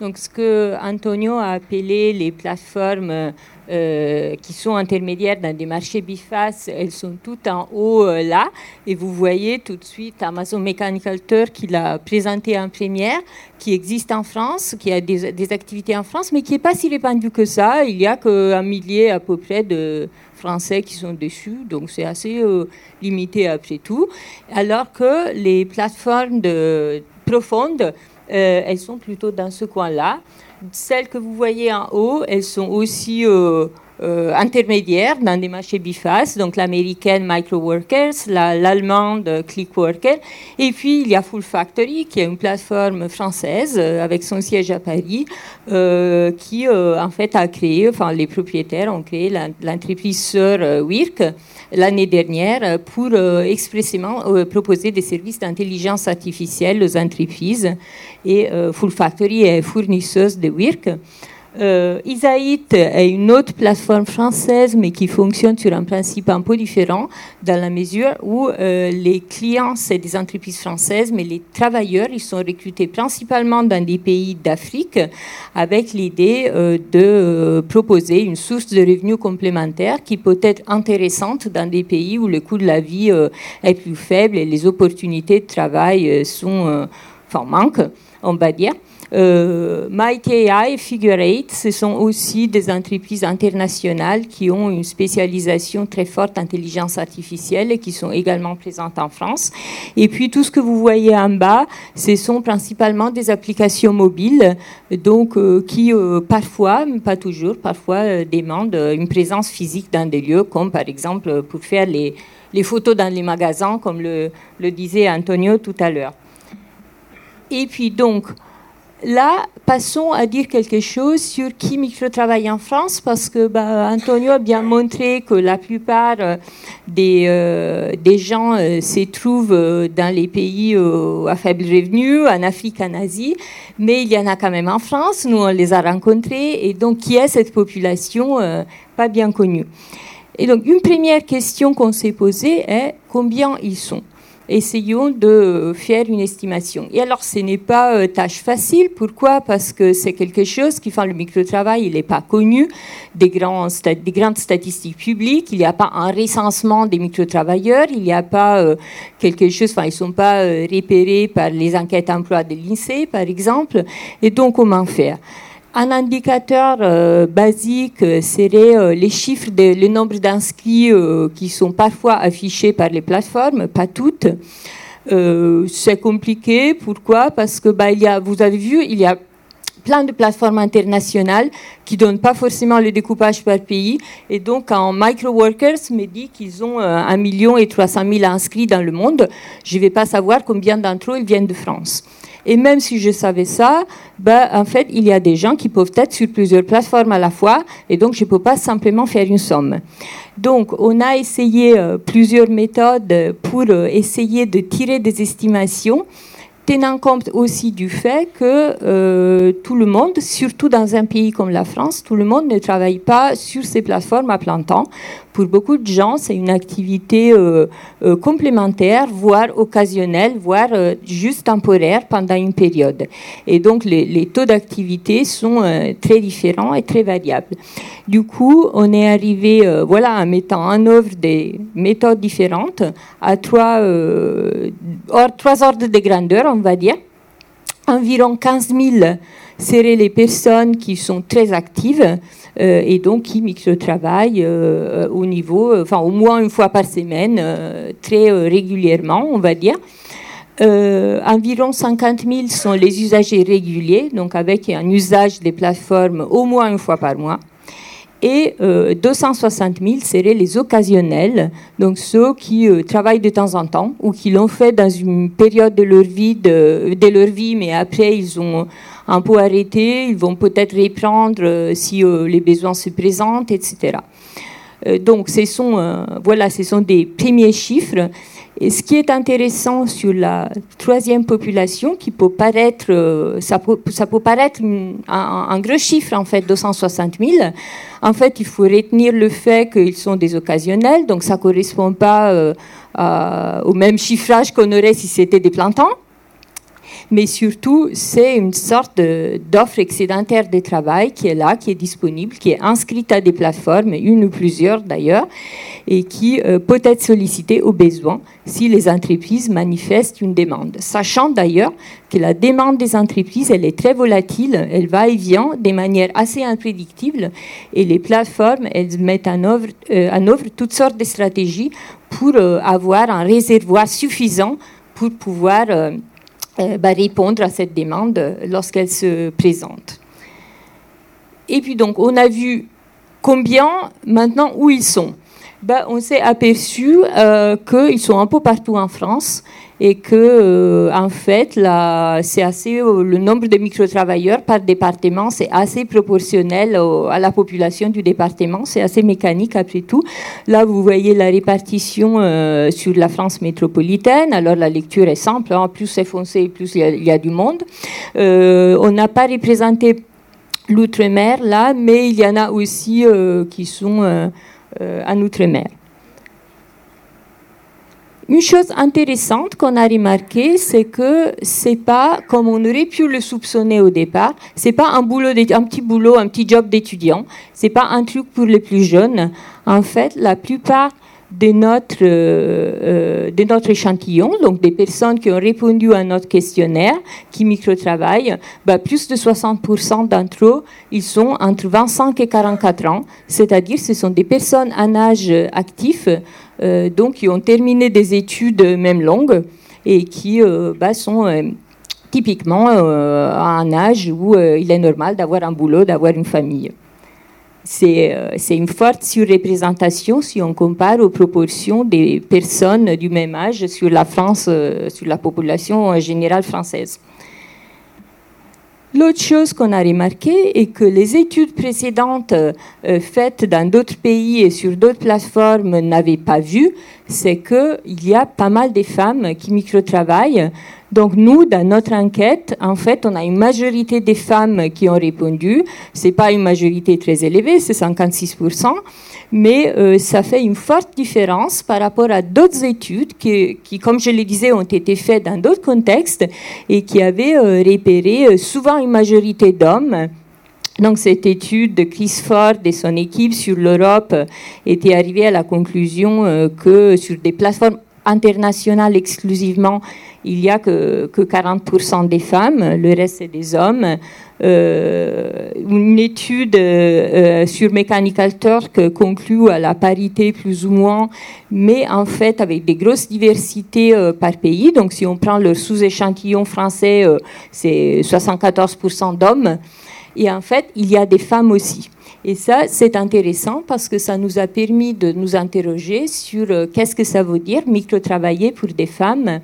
Donc, ce que Antonio a appelé les plateformes euh, qui sont intermédiaires dans des marchés bifaces, elles sont toutes en haut euh, là. Et vous voyez tout de suite Amazon Mechanical Turk qui l'a présenté en première, qui existe en France, qui a des, activités en France, mais qui n'est pas si répandu que ça. Il y a qu'un millier à peu près de Français qui sont dessus, donc c'est assez euh, limité après tout. Alors que les plateformes de, profondes, elles sont plutôt dans ce coin-là. Celles que vous voyez en haut, elles sont aussi euh, euh, intermédiaires dans des marchés bifaces, donc l'américaine Microworkers, l'allemande Clickworker, et puis il y a Full Factory, qui est une plateforme française euh, avec son siège à Paris, euh, qui en fait a créé, enfin les propriétaires ont créé l'entreprise sœur WIRK l'année dernière pour expressément proposer des services d'intelligence artificielle aux entreprises. Et Full Factory est fournisseuse de WIRK. Euh, Isaït est une autre plateforme française, mais qui fonctionne sur un principe un peu différent, dans la mesure où euh, les clients, c'est des entreprises françaises, mais les travailleurs, ils sont recrutés principalement dans des pays d'Afrique, avec l'idée euh, de proposer une source de revenus complémentaire qui peut être intéressante dans des pays où le coût de la vie est plus faible et les opportunités de travail sont, enfin, manquent, on va dire. Euh, et Figure 8, ce sont aussi des entreprises internationales qui ont une spécialisation très forte en intelligence artificielle et qui sont également présentes en France. Et puis tout ce que vous voyez en bas, ce sont principalement des applications mobiles, donc euh, qui euh, parfois, pas toujours, parfois demandent une présence physique dans des lieux, comme par exemple pour faire les, les photos dans les magasins, comme le, le disait Antonio tout à l'heure. Et puis donc, Là, passons à dire quelque chose sur qui micro-travaille en France, parce que bah, Antonio a bien montré que la plupart euh, des, euh, des gens euh, se trouvent dans les pays à faible revenu, en Afrique, en Asie, mais il y en a quand même en France, nous on les a rencontrés, et donc qui est cette population pas bien connue? Et donc une première question qu'on s'est posée est combien ils sont? Essayons de faire une estimation. Et alors, ce n'est pas euh, tâche facile. Pourquoi? Parce que c'est quelque chose qui fait le micro-travail, il n'est pas connu des grandes statistiques publiques, il n'y a pas un recensement des micro-travailleurs, il n'y a pas euh, quelque chose, enfin, ils ne sont pas euh, repérés par les enquêtes emploi de l'INSEE, par exemple. Et donc, comment faire? Un indicateur euh, basique euh, serait euh, les chiffres, le nombre d'inscrits qui sont parfois affichés par les plateformes, pas toutes. c'est compliqué. Pourquoi? Parce que bah, il y a, vous avez vu, il y a plein de plateformes internationales qui donnent pas forcément le découpage par pays. Et donc, en Microworkers me dit qu'ils ont 1 million et 300 000 inscrits dans le monde, je ne vais pas savoir combien d'entre eux viennent de France. Et même si je savais ça, ben, en fait, il y a des gens qui peuvent être sur plusieurs plateformes à la fois, et donc je ne peux pas simplement faire une somme. Donc, on a essayé euh, plusieurs méthodes pour euh, essayer de tirer des estimations tenant compte aussi du fait que euh, tout le monde, surtout dans un pays comme la France, tout le monde ne travaille pas sur ces plateformes à plein temps. Pour beaucoup de gens, c'est une activité euh, euh, complémentaire, voire occasionnelle, voire juste temporaire pendant une période. Et donc, les, taux d'activité sont très différents et très variables. Du coup, on est arrivé, voilà, en mettant en œuvre des méthodes différentes à trois, trois ordres de grandeur on va dire. Environ 15 000 seraient les personnes qui sont très actives euh, et donc qui micro-travaillent euh, au niveau, enfin au moins une fois par semaine, euh, très régulièrement, on va dire. environ 50 000 sont les usagers réguliers, donc avec un usage des plateformes au moins une fois par mois et 260 euh, 000 seraient les occasionnels, donc ceux qui euh, travaillent de temps en temps ou qui l'ont fait dans une période de leur vie, de, leur vie, mais après ils ont un peu arrêté, ils vont peut-être reprendre euh, si les besoins se présentent, etc. donc ce sont, voilà, ce sont des premiers chiffres. Et ce qui est intéressant sur la troisième population, qui peut paraître, ça peut, ça peut paraître un, gros chiffre en fait, 260 000, en fait, il faut retenir le fait qu'ils sont des occasionnels, donc ça ne correspond pas euh, au même chiffrage qu'on aurait si c'était des plantants mais surtout, c'est une sorte d'offre excédentaire de travail qui est là, qui est disponible, qui est inscrite à des plateformes, une ou plusieurs d'ailleurs, et qui euh, peut être sollicitée au besoin si les entreprises manifestent une demande. Sachant d'ailleurs que la demande des entreprises, elle est très volatile, elle va et vient de manière assez imprédictible, et les plateformes, elles mettent en œuvre, euh, toutes sortes de stratégies pour euh, avoir un réservoir suffisant pour pouvoir bah, répondre à cette demande lorsqu'elle se présente. Et puis donc, on a vu combien, maintenant, où ils sont. Bah, on s'est aperçu euh, qu'ils sont un peu partout en France et que euh, en fait c'est assez euh, le nombre de micro-travailleurs par département c'est assez proportionnel à la population du département. C'est assez mécanique après tout. Là vous voyez la répartition sur la France métropolitaine. Alors la lecture est simple hein. plus c'est foncé plus il y, a du monde. On n'a pas représenté l'outre-mer là mais il y en a aussi qui sont en outre-mer une chose intéressante qu'on a remarqué, c'est que c'est pas comme on aurait pu le soupçonner au départ. C'est pas un boulot, un petit boulot, un petit job d'étudiant. C'est pas un truc pour les plus jeunes. En fait, la plupart de notre, euh, euh, de notre échantillon, donc des personnes qui ont répondu à notre questionnaire, qui micro-travaillent, bah, plus de 60% d'entre eux, ils sont entre 25 et 44 ans, c'est-à-dire ce sont des personnes en âge actif, euh, donc qui ont terminé des études même longues et qui bah, sont typiquement à un âge où il est normal d'avoir un boulot, d'avoir une famille. Euh, c'est une forte surreprésentation si on compare aux proportions des personnes du même âge sur la France, euh, sur la population générale française. L'autre chose qu'on a remarqué est que les études précédentes euh, faites dans d'autres pays et sur d'autres plateformes n'avaient pas vu, c'est qu'il y a pas mal de femmes qui micro-travaillent donc nous, dans notre enquête, en fait, on a une majorité des femmes qui ont répondu. C'est pas une majorité très élevée, c'est 56%, mais euh, ça fait une forte différence par rapport à d'autres études qui, comme je le disais, ont été faites dans d'autres contextes et qui avaient euh, repéré euh, souvent une majorité d'hommes. Donc cette étude de Chris Ford et son équipe sur l'Europe était arrivée à la conclusion que sur des plateformes international exclusivement, il n'y a que, que 40% des femmes, le reste c'est des hommes. Euh, une étude euh, sur Mechanical Turk conclut à la parité plus ou moins, mais en fait avec des grosses diversités euh, par pays. Donc si on prend le sous-échantillon français, c'est 74% d'hommes. Et en fait, il y a des femmes aussi. Et ça, c'est intéressant parce que ça nous a permis de nous interroger sur qu'est-ce que ça veut dire micro-travailler pour des femmes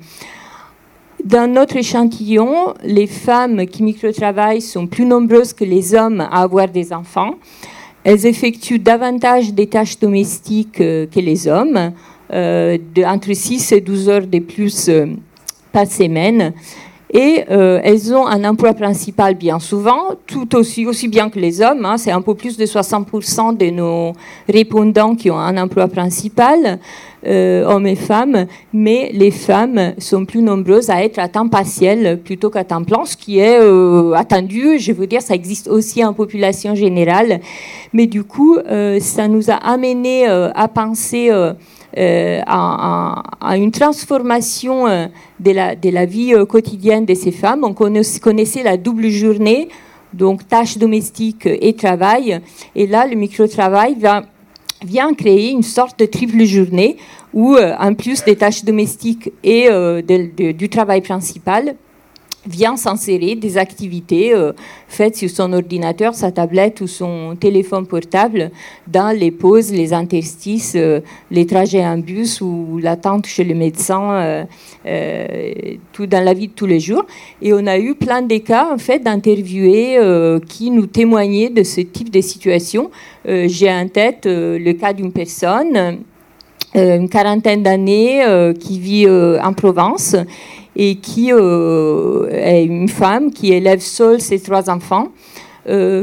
dans notre échantillon, les femmes qui microtravaillent sont plus nombreuses que les hommes à avoir des enfants. Elles effectuent davantage des tâches domestiques euh, que les hommes, euh, entre 6 et 12 heures de plus euh, par semaine. Et elles ont un emploi principal bien souvent, tout aussi, aussi bien que les hommes. Hein. c'est un peu plus de 60% de nos répondants qui ont un emploi principal. Euh, hommes et femmes, mais les femmes sont plus nombreuses à être à temps partiel plutôt qu'à temps plein, ce qui est euh, attendu. Je veux dire, ça existe aussi en population générale, mais du coup, euh, ça nous a amené à penser. À, une transformation de la, de la vie quotidienne de ces femmes. On connaissait la double journée, donc tâches domestiques et travail. Et là, le micro-travail va vient créer une sorte de triple journée où, euh, en plus des tâches domestiques et euh, du travail principal, vient s'insérer des activités euh, faites sur son ordinateur, sa tablette ou son téléphone portable dans les pauses, les interstices, les trajets en bus ou l'attente chez le médecin, tout dans la vie de tous les jours. Et on a eu plein de cas en fait d'interviewés qui nous témoignaient de ce type de situation. J'ai en tête le cas d'une personne euh, une quarantaine d'années, euh, qui vit euh, en Provence et qui est une femme qui élève seule ses trois enfants.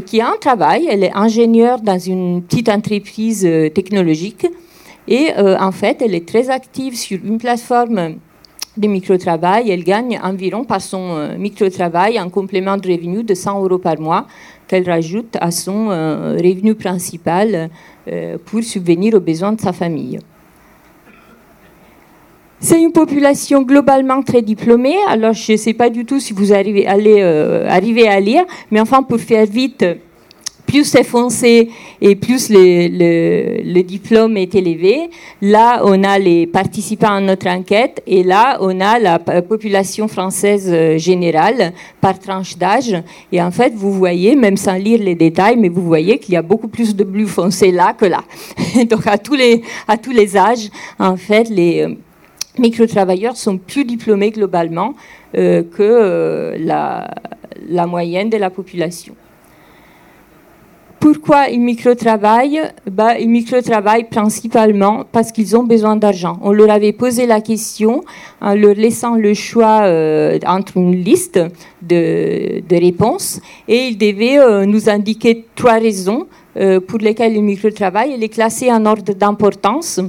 qui a un travail, elle est ingénieure dans une petite entreprise technologique et en fait elle est très active sur une plateforme de micro-travail. Elle gagne environ par son micro-travail un complément de revenu de 100 euros par mois qu'elle rajoute à son revenu principal pour subvenir aux besoins de sa famille. C'est une population globalement très diplômée. Alors, je ne sais pas du tout si vous arrivez, allez euh, arriver à lire, mais enfin, pour faire vite, plus c'est foncé et plus le, diplôme est élevé. Là, on a les participants à notre enquête et là, on a la population française euh, générale par tranche d'âge. Et en fait, vous voyez, même sans lire les détails, mais vous voyez qu'il y a beaucoup plus de bleu foncé là que là. Donc, à tous les, à tous les âges, en fait, les micro-travailleurs sont plus diplômés globalement euh, que euh, la, la, moyenne de la population. Pourquoi ils micro-travaillent bah, Ils micro-travaillent principalement parce qu'ils ont besoin d'argent. On leur avait posé la question en leur laissant le choix euh, entre une liste de, de, réponses et ils devaient nous indiquer trois raisons pour lesquelles ils micro-travaillent et les classer en ordre d'importance.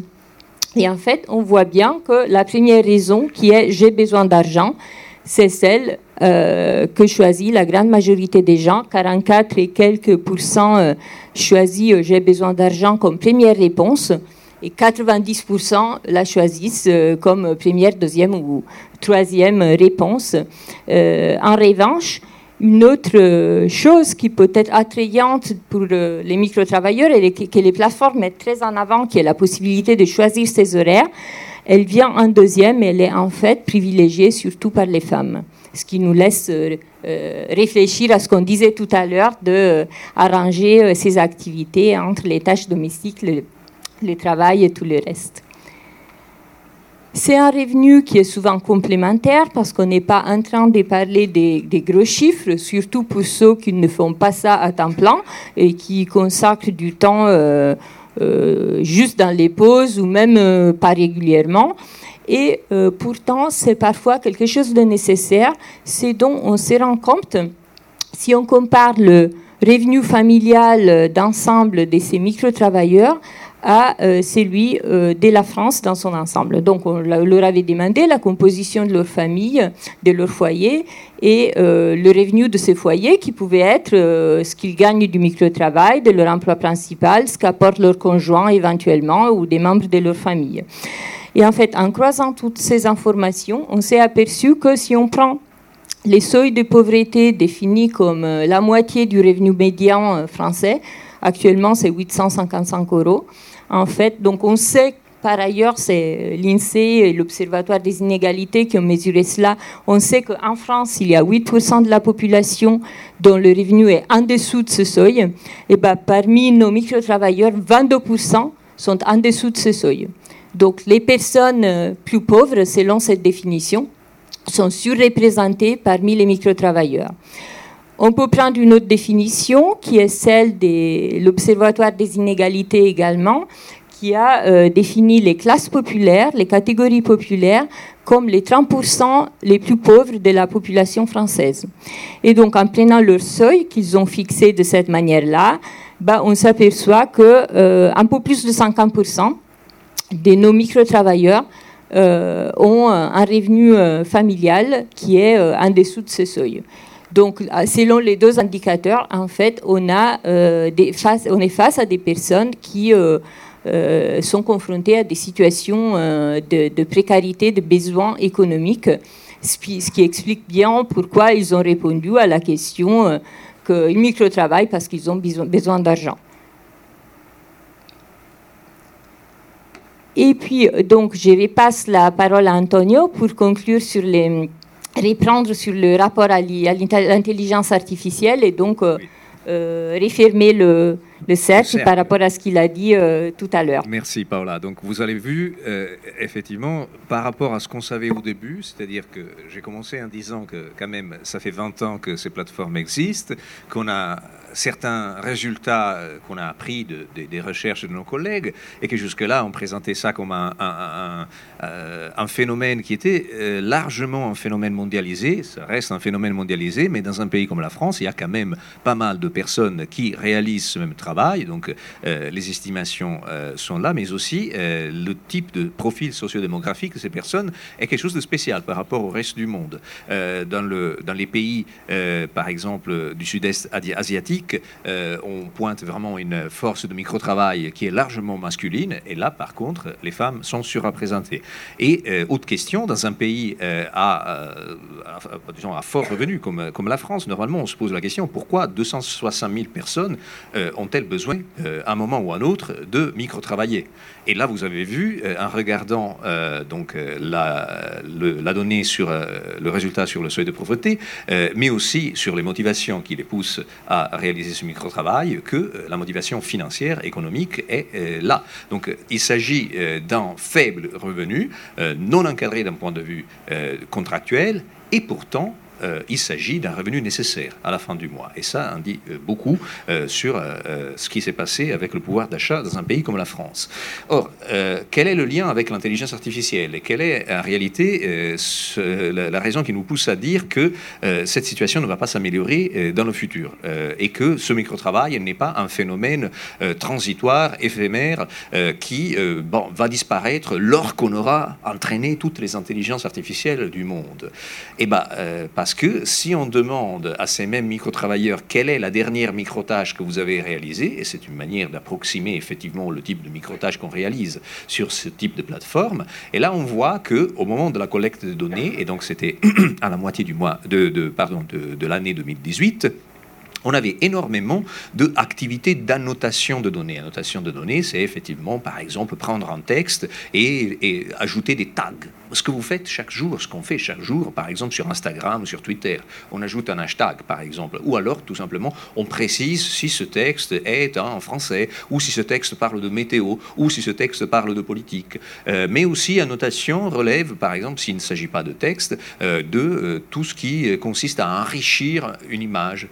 Et en fait, on voit bien que la première raison, qui est j'ai besoin d'argent, c'est celle euh, que choisit la grande majorité des gens. 44 et quelques pourcents euh, choisissent euh, j'ai besoin d'argent comme première réponse. Et 90% la choisissent comme première, deuxième ou troisième réponse. en revanche, une autre euh, chose qui peut être attrayante pour euh, les micro-travailleurs et que les plateformes mettent très en avant, qui est la possibilité de choisir ses horaires, elle vient en deuxième elle est en fait privilégiée surtout par les femmes. Ce qui nous laisse euh, réfléchir à ce qu'on disait tout à l'heure de ses activités entre les tâches domestiques, le travail et tout le reste. C'est un revenu qui est souvent complémentaire parce qu'on n'est pas en train de parler des, gros chiffres, surtout pour ceux qui ne font pas ça à temps plein et qui consacrent du temps euh, euh, juste dans les pauses ou même euh, pas régulièrement. Et pourtant, c'est parfois quelque chose de nécessaire, c'est dont on se rend compte si on compare le revenu familial d'ensemble de ces micro-travailleurs à euh, celui euh, de la France dans son ensemble. Donc on leur avait demandé la composition de leur famille, de leur foyer et euh, le revenu de ces foyers qui pouvait être ce qu'ils gagnent du micro-travail, de leur emploi principal, ce qu'apporte leur conjoint éventuellement ou des membres de leur famille. Et en fait, en croisant toutes ces informations, on s'est aperçu que si on prend les seuils de pauvreté définis comme la moitié du revenu médian français, actuellement c'est 855 euros, en fait, donc on sait par ailleurs, c'est l'INSEE et l'Observatoire des inégalités qui ont mesuré cela. On sait qu'en France, il y a 8% de la population dont le revenu est en dessous de ce seuil. Et ben, parmi nos micro-travailleurs, 22% sont en dessous de ce seuil. Donc les personnes euh, plus pauvres, selon cette définition, sont surreprésentées parmi les micro-travailleurs. On peut prendre une autre définition qui est celle de l'Observatoire des inégalités également, qui a euh, défini les classes populaires, les catégories populaires, comme les 30% les plus pauvres de la population française. Et donc, en prenant leur seuil qu'ils ont fixé de cette manière-là, bah, on s'aperçoit que euh, un peu plus de 50% de nos micro-travailleurs euh, ont un revenu familial qui est en dessous de ce seuil. Donc, selon les deux indicateurs, en fait, on, a, des on est face à des personnes qui euh, sont confrontés à des situations euh, de, précarité, de besoins économiques, ce qui, explique bien pourquoi ils ont répondu à la question euh, qu'ils micro-travaillent parce qu'ils ont besoin, d'argent. Et puis, donc, je repasse la parole à Antonio pour conclure sur les, reprendre sur le rapport à l'intelligence artificielle et donc réfirmer le, le cercle par rapport à ce qu'il a dit euh, tout à l'heure. Merci Paola. Donc vous avez vu, euh, effectivement, par rapport à ce qu'on savait au début, c'est-à-dire que j'ai commencé en disant que quand même, ça fait 20 ans que ces plateformes existent, qu'on a certains résultats euh, qu'on a appris de, des recherches de nos collègues et que jusque-là, on présentait ça comme un, un, un, phénomène qui était largement un phénomène mondialisé. Ça reste un phénomène mondialisé, mais dans un pays comme la France, il y a quand même pas mal de personnes qui réalisent ce même travail donc euh, les estimations euh, sont là, mais aussi euh, le type de profil sociodémographique de ces personnes est quelque chose de spécial par rapport au reste du monde. dans, dans les pays, par exemple, du sud-est asiatique, on pointe vraiment une force de micro-travail qui est largement masculine, et là, par contre, les femmes sont surreprésentées. Et autre question, dans un pays à, disons, à fort revenu comme, comme la France, normalement, on se pose la question pourquoi 260 000 personnes ont-elles besoin, euh, à un moment ou à un autre, de micro-travailler? Et là, vous avez vu, euh, en regardant euh, la, la, donnée sur le résultat sur le seuil de pauvreté, mais aussi sur les motivations qui les poussent à réaliser ce micro-travail, que la motivation financière, économique est là. Donc, il s'agit d'un faible revenu, non encadré d'un point de vue contractuel, et pourtant euh, il s'agit d'un revenu nécessaire à la fin du mois. Et ça en dit euh, beaucoup euh, sur ce qui s'est passé avec le pouvoir d'achat dans un pays comme la France. Or, quel est le lien avec l'intelligence artificielle? Et quelle est en réalité la, raison qui nous pousse à dire que cette situation ne va pas s'améliorer dans le futur et que ce micro-travail n'est pas un phénomène transitoire, éphémère, qui bon, va disparaître lorsqu'on aura entraîné toutes les intelligences artificielles du monde eh ben, parce que si on demande à ces mêmes micro-travailleurs quelle est la dernière micro-tâche que vous avez réalisée, et c'est une manière d'approximer effectivement le type de micro-tâche qu'on réalise sur ce type de plateforme, et là on voit que au moment de la collecte de données, et donc c'était à la moitié de, pardon de, l'année 2018, on avait énormément d'activités d'annotation de données. Annotation de données, c'est effectivement, par exemple, prendre un texte et ajouter des tags ce que vous faites chaque jour, ce qu'on fait chaque jour, par exemple sur Instagram ou sur Twitter. On ajoute un hashtag, par exemple. Ou alors, tout simplement, on précise si ce texte est en français, ou si ce texte parle de météo, ou si ce texte parle de politique. Euh, mais aussi, annotation relève, par exemple, s'il ne s'agit pas de texte, euh, de euh, tout ce qui consiste à enrichir une image,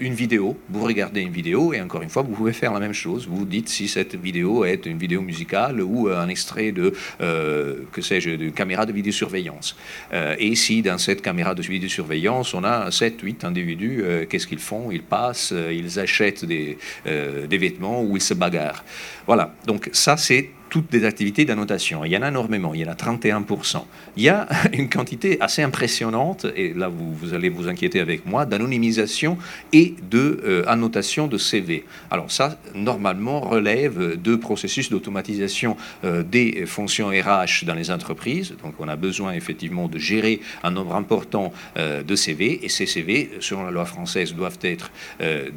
une vidéo. Vous regardez une vidéo et encore une fois, vous pouvez faire la même chose. Vous dites si cette vidéo est une vidéo musicale ou un extrait de, que sais-je, de caméra de vidéosurveillance. Euh, et si dans cette caméra de vidéosurveillance, on a 7, 8 individus, euh, qu'est-ce qu'ils font? Ils passent, euh, ils achètent des, des vêtements ou ils se bagarrent. Voilà, donc ça c'est toutes des activités d'annotation. Il y en a énormément, il y en a 31%. Il y a une quantité assez impressionnante, et là vous, allez vous inquiéter avec moi, d'anonymisation et de euh, de CV. Alors ça, normalement, relève de processus d'automatisation euh, des fonctions RH dans les entreprises. Donc on a besoin effectivement de gérer un nombre important euh, de CV, et ces CV, selon la loi française, doivent être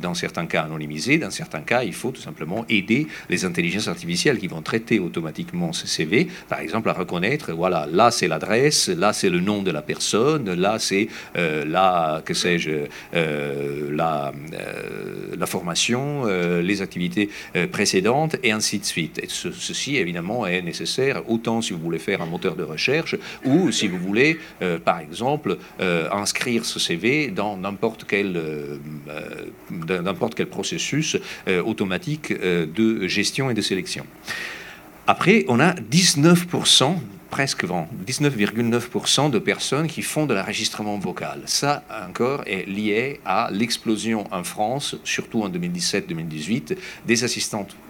dans certains cas anonymisés, dans certains cas, il faut tout simplement aider les intelligences artificielles qui vont traiter automatiquement ce CV, par exemple à reconnaître, voilà, là c'est l'adresse, là c'est le nom de la personne, là c'est euh, la, que sais-je, euh, euh, la formation, les activités précédentes et ainsi de suite. Ceci évidemment est nécessaire autant si vous voulez faire un moteur de recherche ou si vous voulez, par exemple, inscrire ce CV dans n'importe quel, n'importe quel processus automatique de gestion et de sélection. Après, on a 19%, presque 19,9% de personnes qui font de l'enregistrement vocal. Ça, encore, est lié à l'explosion en France, surtout en 2017-2018, des,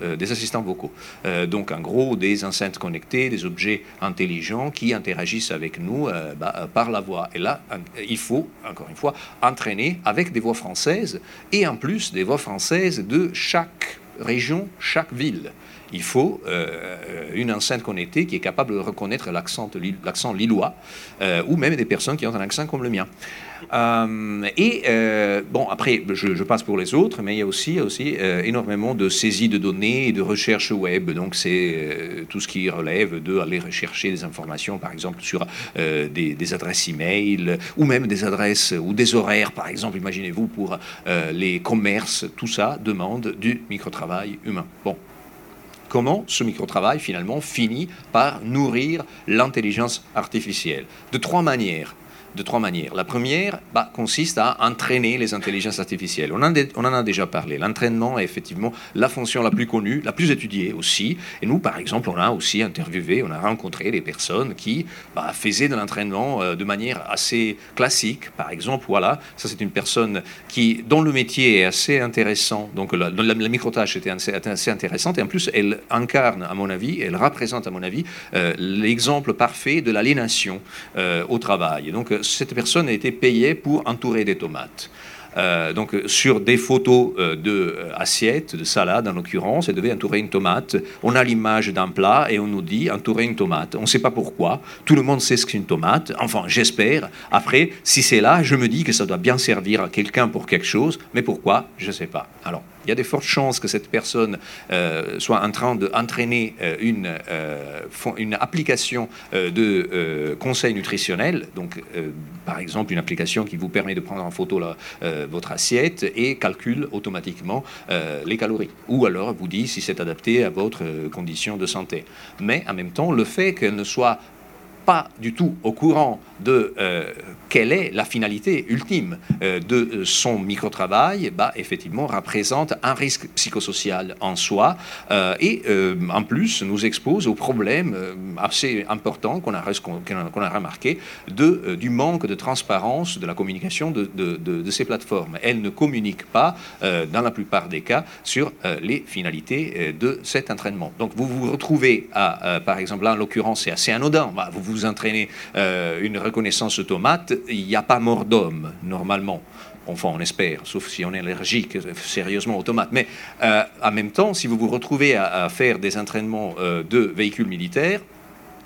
euh, des assistants vocaux. Euh, donc, en gros, des enceintes connectées, des objets intelligents qui interagissent avec nous euh, bah, par la voix. Et là, il faut, encore une fois, entraîner avec des voix françaises et en plus des voix françaises de chaque région, chaque ville il faut euh, une enceinte connectée qui est capable de reconnaître l'accent lillois, euh, ou même des personnes qui ont un accent comme le mien. Euh, et bon, après, je, passe pour les autres, mais il y a aussi, aussi énormément de saisie de données et de recherche web. Donc, c'est tout ce qui relève de aller rechercher des informations, par exemple, sur des, des, adresses e-mail, ou même des adresses ou des horaires, par exemple, imaginez-vous, pour les commerces. Tout ça demande du micro-travail humain. Bon, comment ce micro-travail finalement finit par nourrir l'intelligence artificielle. De trois manières de trois manières. La première bah, consiste à entraîner les intelligences artificielles. On en, a déjà parlé. L'entraînement est effectivement la fonction la plus connue, la plus étudiée aussi. Et nous, par exemple, on a aussi interviewé, on a rencontré des personnes qui bah, faisaient de l'entraînement euh, de manière assez classique. Par exemple, voilà, ça c'est une personne qui, dont le métier est assez intéressant. Donc la, la, micro-tâche était assez, intéressante. Et en plus, elle incarne, à mon avis, elle représente, à mon avis, euh, l'exemple parfait de l'aliénation euh, au travail. donc, cette personne a été payée pour entourer des tomates. Euh, donc sur des photos euh, de euh, assiettes, de salade en l'occurrence, elle devait entourer une tomate. On a l'image d'un plat et on nous dit entourer une tomate. On ne sait pas pourquoi. Tout le monde sait ce qu'est une tomate. Enfin, j'espère. Après, si c'est là, je me dis que ça doit bien servir à quelqu'un pour quelque chose. Mais pourquoi? Je ne sais pas. Alors, il y a de fortes chances que cette personne euh, soit en train d'entraîner euh, une, euh, une application de conseil nutritionnel, donc par exemple une application qui vous permet de prendre en photo votre assiette et calcule automatiquement les calories, ou alors vous dit si c'est adapté à votre condition de santé. Mais en même temps, le fait qu'elle ne soit pas du tout au courant de euh, quelle est la finalité ultime euh, de son micro-travail, bah, effectivement, représente un risque psychosocial en soi euh, et en plus nous expose aux problèmes assez importants qu'on a, a, remarqué de, du manque de transparence de la communication de, de, ces plateformes. Elles ne communiquent pas, dans la plupart des cas, sur les finalités de cet entraînement. Donc vous vous retrouvez à, par exemple, là en l'occurrence, c'est assez anodin, bah, vous vous entraînez une reconnaissance automate, il n'y a pas mort d'homme, normalement. Enfin, on espère, sauf si on est allergique sérieusement aux tomates. Mais euh, en même temps, si vous vous retrouvez à, faire des entraînements euh, de véhicules militaires,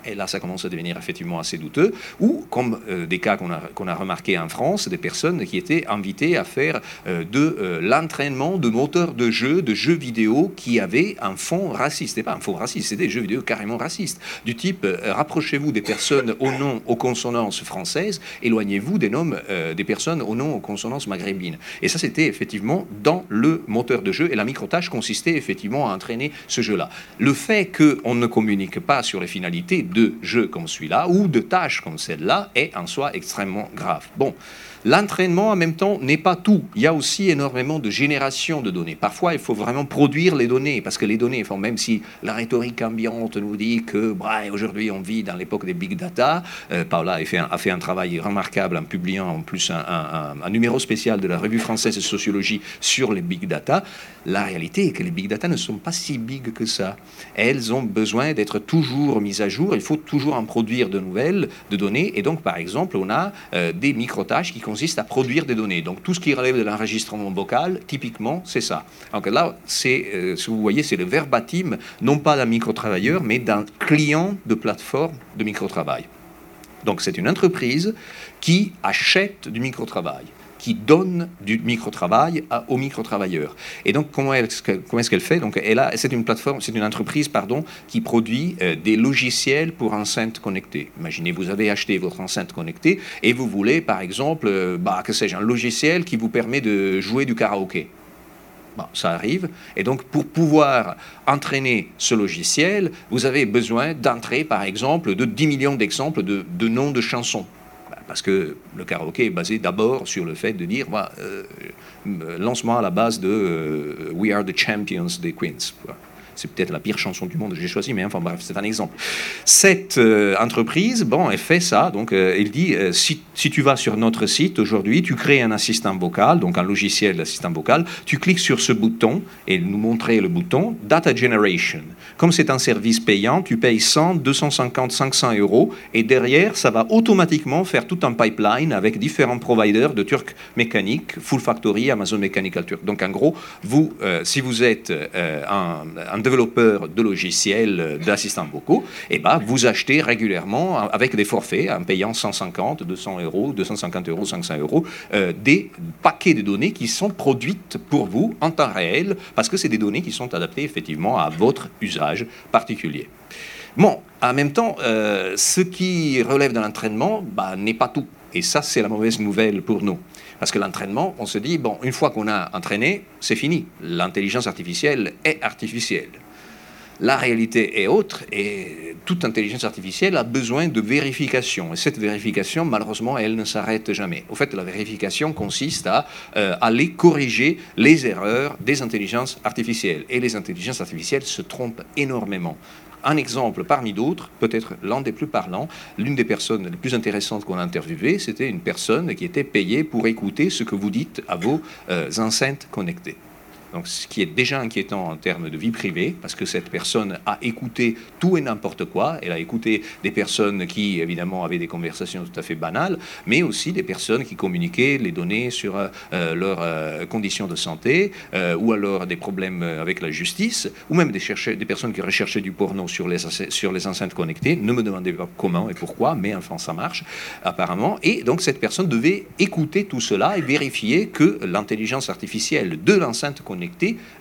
et là, ça commence à devenir effectivement assez douteux. Ou, comme euh, des cas qu'on a, qu'on a remarqué en France, des personnes qui étaient invitées à faire euh, de euh, l'entraînement de moteurs de jeux, de jeux vidéo qui avaient un fond raciste. C'était pas un fond raciste, c'était des jeux vidéo carrément racistes. Du type, rapprochez-vous des personnes au nom aux consonances françaises, éloignez-vous des noms des personnes au nom aux consonances maghrébines. Et ça, c'était effectivement dans le moteur de jeu. Et la micro-tâche consistait effectivement à entraîner ce jeu-là. Le fait qu'on ne communique pas sur les finalités de jeux comme celui-là ou de tâches comme celle-là est en soi extrêmement grave. Bon, L'entraînement, en même temps, n'est pas tout. Il y a aussi énormément de génération de données. Parfois, il faut vraiment produire les données, parce que les données, même si la rhétorique ambiante nous dit que bah, aujourd'hui on vit dans l'époque des big data, euh, Paula a fait, un, travail remarquable en publiant en plus un, numéro spécial de la revue française de sociologie sur les big data. La réalité est que les big data ne sont pas si big que ça. Elles ont besoin d'être toujours mises à jour. Il faut toujours en produire de nouvelles, de données. Et donc, par exemple, on a euh, des micro-tâches qui à produire des données. Donc, tout ce qui relève de l'enregistrement vocal, typiquement, c'est ça. Donc là, c'est, euh, si vous voyez, c'est le verbatim, non pas d'un micro-travailleur, mais d'un client de plateforme de micro-travail. Donc, c'est une entreprise qui achète du micro-travail qui donne du micro-travail aux micro-travailleurs. Et donc, comment est-ce qu'elle fait? Donc, c'est une entreprise, pardon, qui produit euh, des logiciels pour enceintes connectées. Imaginez, vous avez acheté votre enceinte connectée et vous voulez, par exemple, euh, bah, que sais-je, un logiciel qui vous permet de jouer du karaoké. Bon, ça arrive. Et donc, pour pouvoir entraîner ce logiciel, vous avez besoin d'entrer, par exemple, de 10 millions d'exemples de, de noms de chansons parce que le karaoké est basé d'abord sur le fait de dire euh, lancement à la base de euh, We are the champions des Queens. C'est peut-être la pire chanson du monde que j'ai choisie, mais enfin bref, c'est un exemple. Cette euh, entreprise, bon, elle fait ça. Donc, elle dit si, si, tu vas sur notre site aujourd'hui, tu crées un assistant vocal, donc un logiciel d'assistant vocal, tu cliques sur ce bouton et nous montrer le bouton Data Generation. Comme c'est un service payant, tu payes 100, 250, 500 euros et derrière, ça va automatiquement faire tout un pipeline avec différents providers de Turk Mécanique, Full Factory, Amazon Mechanical Turk. Donc en gros, vous, euh, si vous êtes euh, un, développeur de logiciels euh, d'assistants vocaux, eh ben, vous achetez régulièrement avec des forfaits, en payant 150, 200 euros, 250 euros, 500 euros, des paquets de données qui sont produites pour vous en temps réel parce que c'est des données qui sont adaptées effectivement à votre usage particulier. Bon, en même temps, euh, ce qui relève de l'entraînement bah, n'est pas tout. Et ça, c'est la mauvaise nouvelle pour nous. Parce que l'entraînement, on se dit, bon, une fois qu'on a entraîné, c'est fini. L'intelligence artificielle est artificielle. La réalité est autre et toute intelligence artificielle a besoin de vérification. Et cette vérification, malheureusement, elle ne s'arrête jamais. Au fait, la vérification consiste à euh, aller corriger les erreurs des intelligences artificielles. Et les intelligences artificielles se trompent énormément. Un exemple parmi d'autres, peut-être l'un des plus parlants, l'une des personnes les plus intéressantes qu'on a interviewées, c'était une personne qui était payée pour écouter ce que vous dites à vos euh, enceintes connectées. Donc, ce qui est déjà inquiétant en termes de vie privée, parce que cette personne a écouté tout et n'importe quoi. Elle a écouté des personnes qui, évidemment, avaient des conversations tout à fait banales, mais aussi des personnes qui communiquaient les données sur euh, leurs euh, conditions de santé, euh, ou alors des problèmes avec la justice, ou même des, des personnes qui recherchaient du porno sur les, sur les enceintes connectées. Ne me demandez pas comment et pourquoi, mais enfin, ça marche, apparemment. Et donc, cette personne devait écouter tout cela et vérifier que l'intelligence artificielle de l'enceinte connectée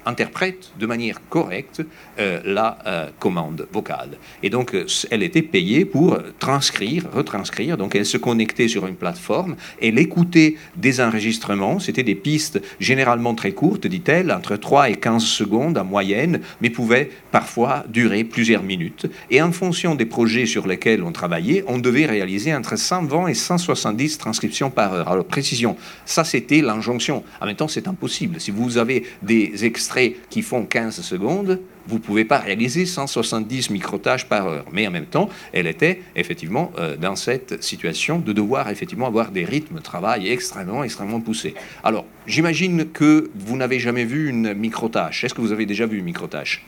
interprète de manière correcte euh, la euh, commande vocale. Et donc, euh, elle était payée pour transcrire, retranscrire. Donc, elle se connectait sur une plateforme, elle écoutait des enregistrements. C'était des pistes généralement très courtes, dit-elle, entre 3 et 15 secondes en moyenne, mais pouvaient parfois durer plusieurs minutes. Et en fonction des projets sur lesquels on travaillait, on devait réaliser entre 120 et 170 transcriptions par heure. Alors, précision, ça c'était l'injonction. En même temps, c'est impossible. Si vous avez des extraits qui font 15 secondes, vous ne pouvez pas réaliser 170 microtages par heure. Mais en même temps, elle était effectivement euh, dans cette situation de devoir effectivement avoir des rythmes de travail extrêmement, extrêmement poussés. Alors, j'imagine que vous n'avez jamais vu une microtâche. Est-ce que vous avez déjà vu une microtâche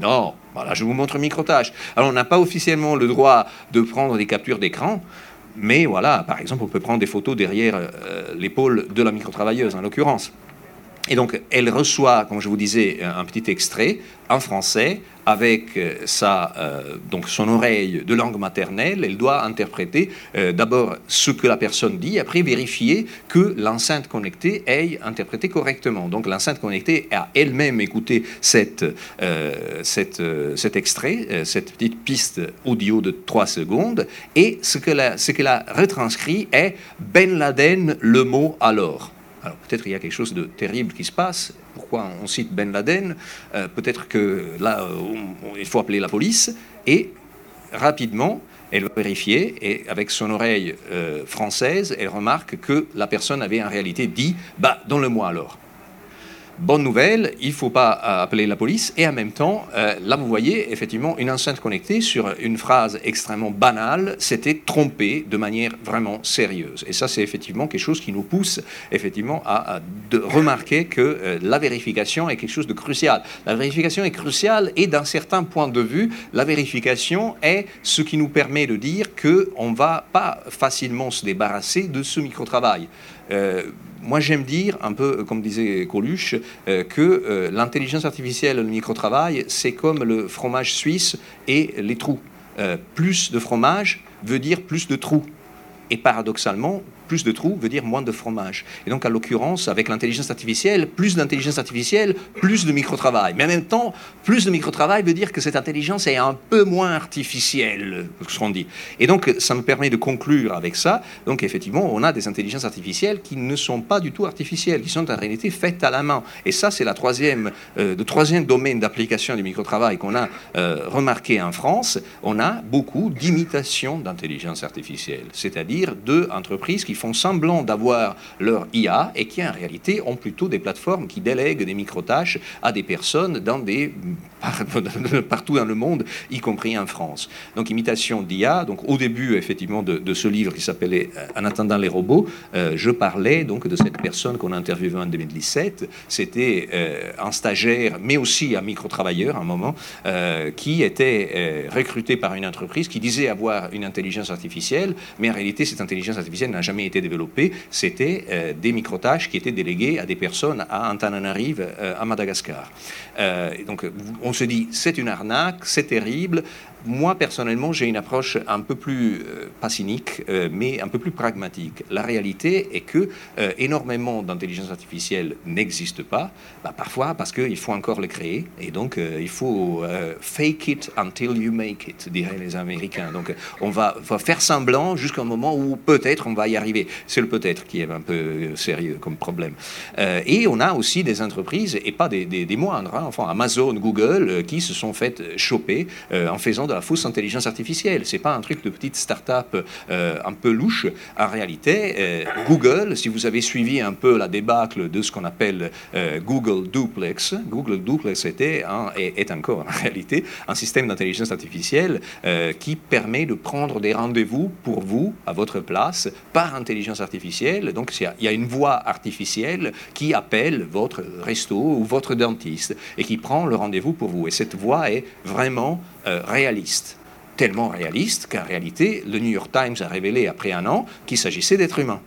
non, voilà, je vous montre une microtâche. Alors, on n'a pas officiellement le droit de prendre des captures d'écran, mais voilà, par exemple, on peut prendre des photos derrière euh, l'épaule de la microtravailleuse, en l'occurrence. Et donc, elle reçoit, comme je vous disais, un petit extrait en français avec euh, sa, euh, donc son oreille de langue maternelle. Elle doit interpréter euh, d'abord ce que la personne dit, après vérifier que l'enceinte connectée ait interprété correctement. Donc, l'enceinte connectée a elle-même écouté cette, cet extrait, cette petite piste audio de 3 secondes, et ce qu'elle a retranscrit est Ben Laden, le mot alors. Alors peut-être il y a quelque chose de terrible qui se passe. Pourquoi on cite Ben Laden? Euh, Peut-être que là, euh, il faut appeler la police. Et rapidement, elle va vérifier et avec son oreille euh, française, elle remarque que la personne avait en réalité dit Bah, donne-le-moi alors bonne nouvelle, il ne faut pas euh, appeler la police. Et en même temps, euh, là, vous voyez effectivement une enceinte connectée sur une phrase extrêmement banale, c'était tromper de manière vraiment sérieuse. Et ça, c'est effectivement quelque chose qui nous pousse effectivement à, remarquer que euh, la vérification est quelque chose de crucial. La vérification est cruciale et d'un certain point de vue, la vérification est ce qui nous permet de dire qu'on ne va pas facilement se débarrasser de ce micro-travail moi, j'aime dire, un peu comme disait Coluche, euh, que euh, l'intelligence artificielle, le micro-travail, c'est comme le fromage suisse et les trous. Euh, plus de fromage veut dire plus de trous. Et paradoxalement, plus de trous veut dire moins de fromage. Et donc, à l'occurrence, avec l'intelligence artificielle, plus d'intelligence artificielle, plus de micro-travail. Mais en même temps, plus de micro-travail veut dire que cette intelligence est un peu moins artificielle, ce qu'on dit. Et donc, ça me permet de conclure avec ça. Donc, effectivement, on a des intelligences artificielles qui ne sont pas du tout artificielles, qui sont en réalité faites à la main. Et ça, c'est la troisième, euh, le troisième domaine d'application du micro-travail qu'on a euh, remarqué en France. On a beaucoup d'imitations d'intelligence artificielle, c'est-à-dire deux entreprises qui font semblant d'avoir leur IA et qui en réalité ont plutôt des plateformes qui délèguent des micro-tâches à des personnes dans des, partout dans le monde, y compris en France. Donc imitation d'IA. Donc au début effectivement de, ce livre qui s'appelait euh, En attendant les robots, euh, je parlais donc de cette personne qu'on a interviewée en 2017. C'était euh, un stagiaire, mais aussi un micro-travailleur à un moment, qui était recruté par une entreprise qui disait avoir une intelligence artificielle, mais en réalité cette intelligence artificielle n'a jamais été développé, c'était euh, des micro-tâches qui étaient déléguées à des personnes à Antananarive, euh, à Madagascar. Euh, donc on se dit, c'est une arnaque, c'est terrible, moi, personnellement, j'ai une approche un peu plus, euh, pas cynique, euh, mais un peu plus pragmatique. La réalité est que euh, énormément d'intelligence artificielle n'existe pas, bah, parfois parce qu'il faut encore le créer, et donc il faut fake it until you make it, diraient les Américains. Donc on va, faire semblant jusqu'au moment où peut-être on va y arriver. C'est le peut-être qui est un peu sérieux comme problème. et on a aussi des entreprises, et pas des, des, moindres, hein, enfin Amazon, Google, qui se sont faites choper en faisant de la fausse intelligence artificielle. C'est pas un truc de petite start-up euh, un peu louche. En réalité, euh, Google, si vous avez suivi un peu la débâcle de ce qu'on appelle euh, Google Duplex, Google Duplex était et est encore en réalité un système d'intelligence artificielle qui permet de prendre des rendez-vous pour vous à votre place par intelligence artificielle. Donc il y a une voix artificielle qui appelle votre resto ou votre dentiste et qui prend le rendez-vous pour vous. Et cette voix est vraiment euh, réaliste. Tellement réaliste qu'en réalité, le New York Times a révélé après un an qu'il s'agissait d'êtres humains.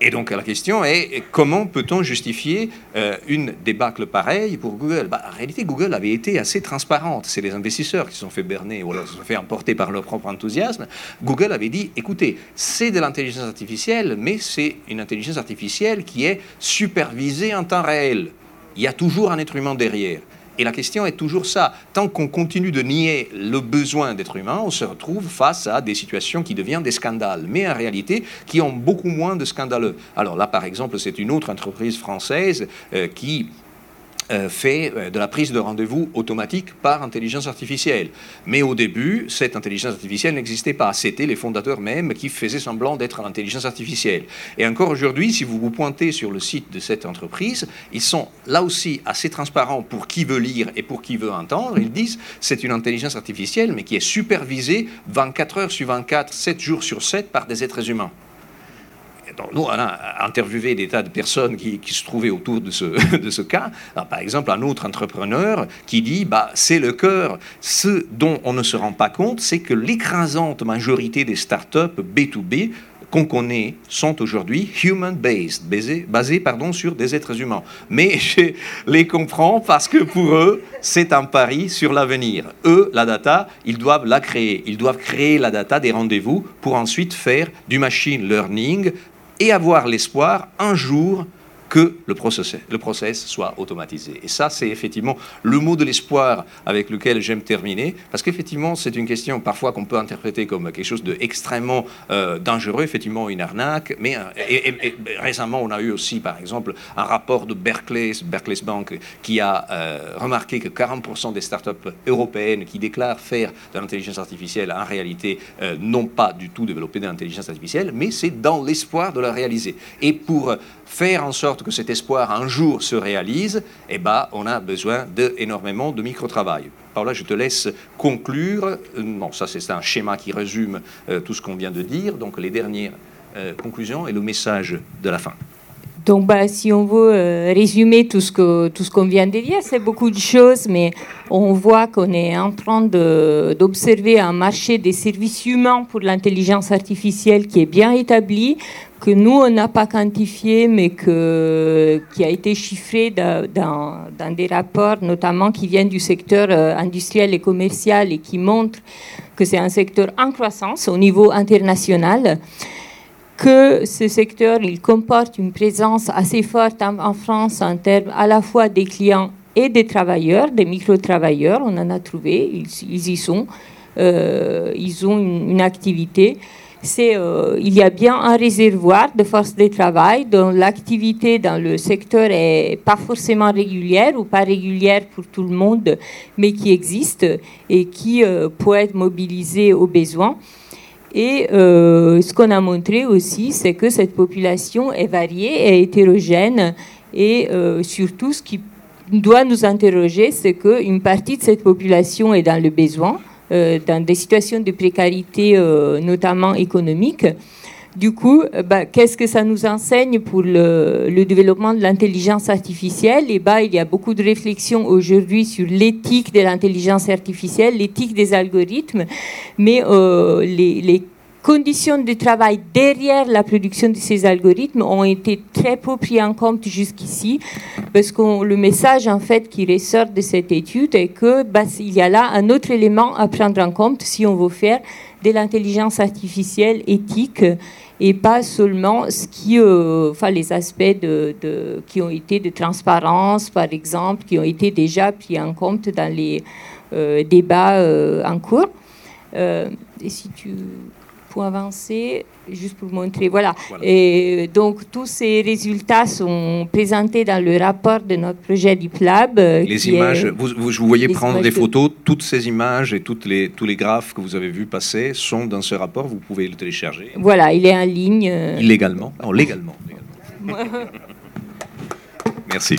Et donc la question est comment peut-on justifier euh, une débâcle pareille pour Google? Bah, En réalité, Google avait été assez transparente. C'est les investisseurs qui se sont fait berner ou alors se sont fait emporter par leur propre enthousiasme. Google avait dit écoutez, c'est de l'intelligence artificielle, mais c'est une intelligence artificielle qui est supervisée en temps réel. Il y a toujours un être humain derrière. Et la question est toujours ça. Tant qu'on continue de nier le besoin d'être humain, on se retrouve face à des situations qui deviennent des scandales, mais en réalité qui ont beaucoup moins de scandaleux. Alors là, par exemple, c'est une autre entreprise française euh, qui fait euh, de la prise de rendez-vous automatique par intelligence artificielle. Mais au début, cette intelligence artificielle n'existait pas. C'était les fondateurs même qui faisaient semblant d'être l'intelligence artificielle. Et encore aujourd'hui, si vous vous pointez sur le site de cette entreprise, ils sont là aussi assez transparents pour qui veut lire et pour qui veut entendre. Ils disent c'est une intelligence artificielle, mais qui est supervisée 24 heures sur 24, 7 jours sur 7 par des êtres humains nous, on a interviewé des tas de personnes qui, se trouvaient autour de ce, cas. par exemple, un autre entrepreneur qui dit bah, c'est le cœur. Ce dont on ne se rend pas compte, c'est que l'écrasante majorité des startups B2B qu'on connaît sont aujourd'hui human-based, basés, sur des êtres humains. Mais je les comprends parce que pour eux, c'est un pari sur l'avenir. Eux, la data, ils doivent la créer. Ils doivent créer la data des rendez-vous pour ensuite faire du machine learning et avoir l'espoir un jour que le process, le process soit automatisé. Et ça, c'est effectivement le mot de l'espoir avec lequel j'aime terminer, parce qu'effectivement, c'est une question parfois qu'on peut interpréter comme quelque chose d'extrêmement euh, dangereux, effectivement une arnaque, mais et, récemment, on a eu aussi, par exemple, un rapport de Berkeley, Berkeley Bank, qui a euh, remarqué que 40% des startups européennes qui déclarent faire de l'intelligence artificielle, en réalité, euh, n'ont pas du tout développé de l'intelligence artificielle, mais c'est dans l'espoir de la réaliser. Et pour faire en sorte que cet espoir un jour se réalise, eh ben, on a besoin d'énormément de, de micro-travail. Paula, je te laisse conclure. Euh, non, ça c'est un schéma qui résume euh, tout ce qu'on vient de dire. Donc les dernières euh, conclusions et le message de la fin. Donc, bah, si on veut résumer tout ce que tout ce qu'on vient de dire, c'est beaucoup de choses, mais on voit qu'on est en train d'observer un marché des services humains pour l'intelligence artificielle qui est bien établi, que nous, on n'a pas quantifié, mais que, qui a été chiffré dans, dans, des rapports, notamment qui viennent du secteur euh, industriel et commercial et qui montrent que c'est un secteur en croissance au niveau international, que ce secteur, il comporte une présence assez forte en, France en termes à la fois des clients et des travailleurs, des micro-travailleurs, on en a trouvé, ils, y sont, euh, ils ont une activité. Euh, il y a bien un réservoir de force de travail dont l'activité dans le secteur est pas forcément régulière ou pas régulière pour tout le monde, mais qui existe et qui euh, peut être mobilisée aux besoins. Et euh, ce qu'on a montré aussi, c'est que cette population est variée et hétérogène. Et surtout, ce qui doit nous interroger, c'est qu'une partie de cette population est dans le besoin euh, dans des situations de précarité, euh, notamment économique. Du coup, euh, bah, qu'est-ce que ça nous enseigne pour le, développement de l'intelligence artificielle? Et bah, il y a beaucoup de réflexions aujourd'hui sur l'éthique de l'intelligence artificielle, l'éthique des algorithmes, mais les, les conditions de travail derrière la production de ces algorithmes ont été très peu pris en compte jusqu'ici, parce que le message en fait qui ressort de cette étude est que bah, il y a là un autre élément à prendre en compte si on veut faire de l'intelligence artificielle éthique et pas seulement ce qui, euh, enfin, les aspects de, qui ont été de transparence, par exemple, qui ont été déjà pris en compte dans les euh, débats euh, en cours. et si tu avancer, juste pour montrer. Voilà. Et donc, tous ces résultats sont présentés dans le rapport de notre projet DeepLab. Euh, les images, vous, vous, je vous voyez prendre des photos, toutes ces images et toutes les, tous les graphes que vous avez vus passer sont dans ce rapport, vous pouvez le télécharger. Voilà, il est en ligne. Illégalement Non, légalement. légalement. Merci.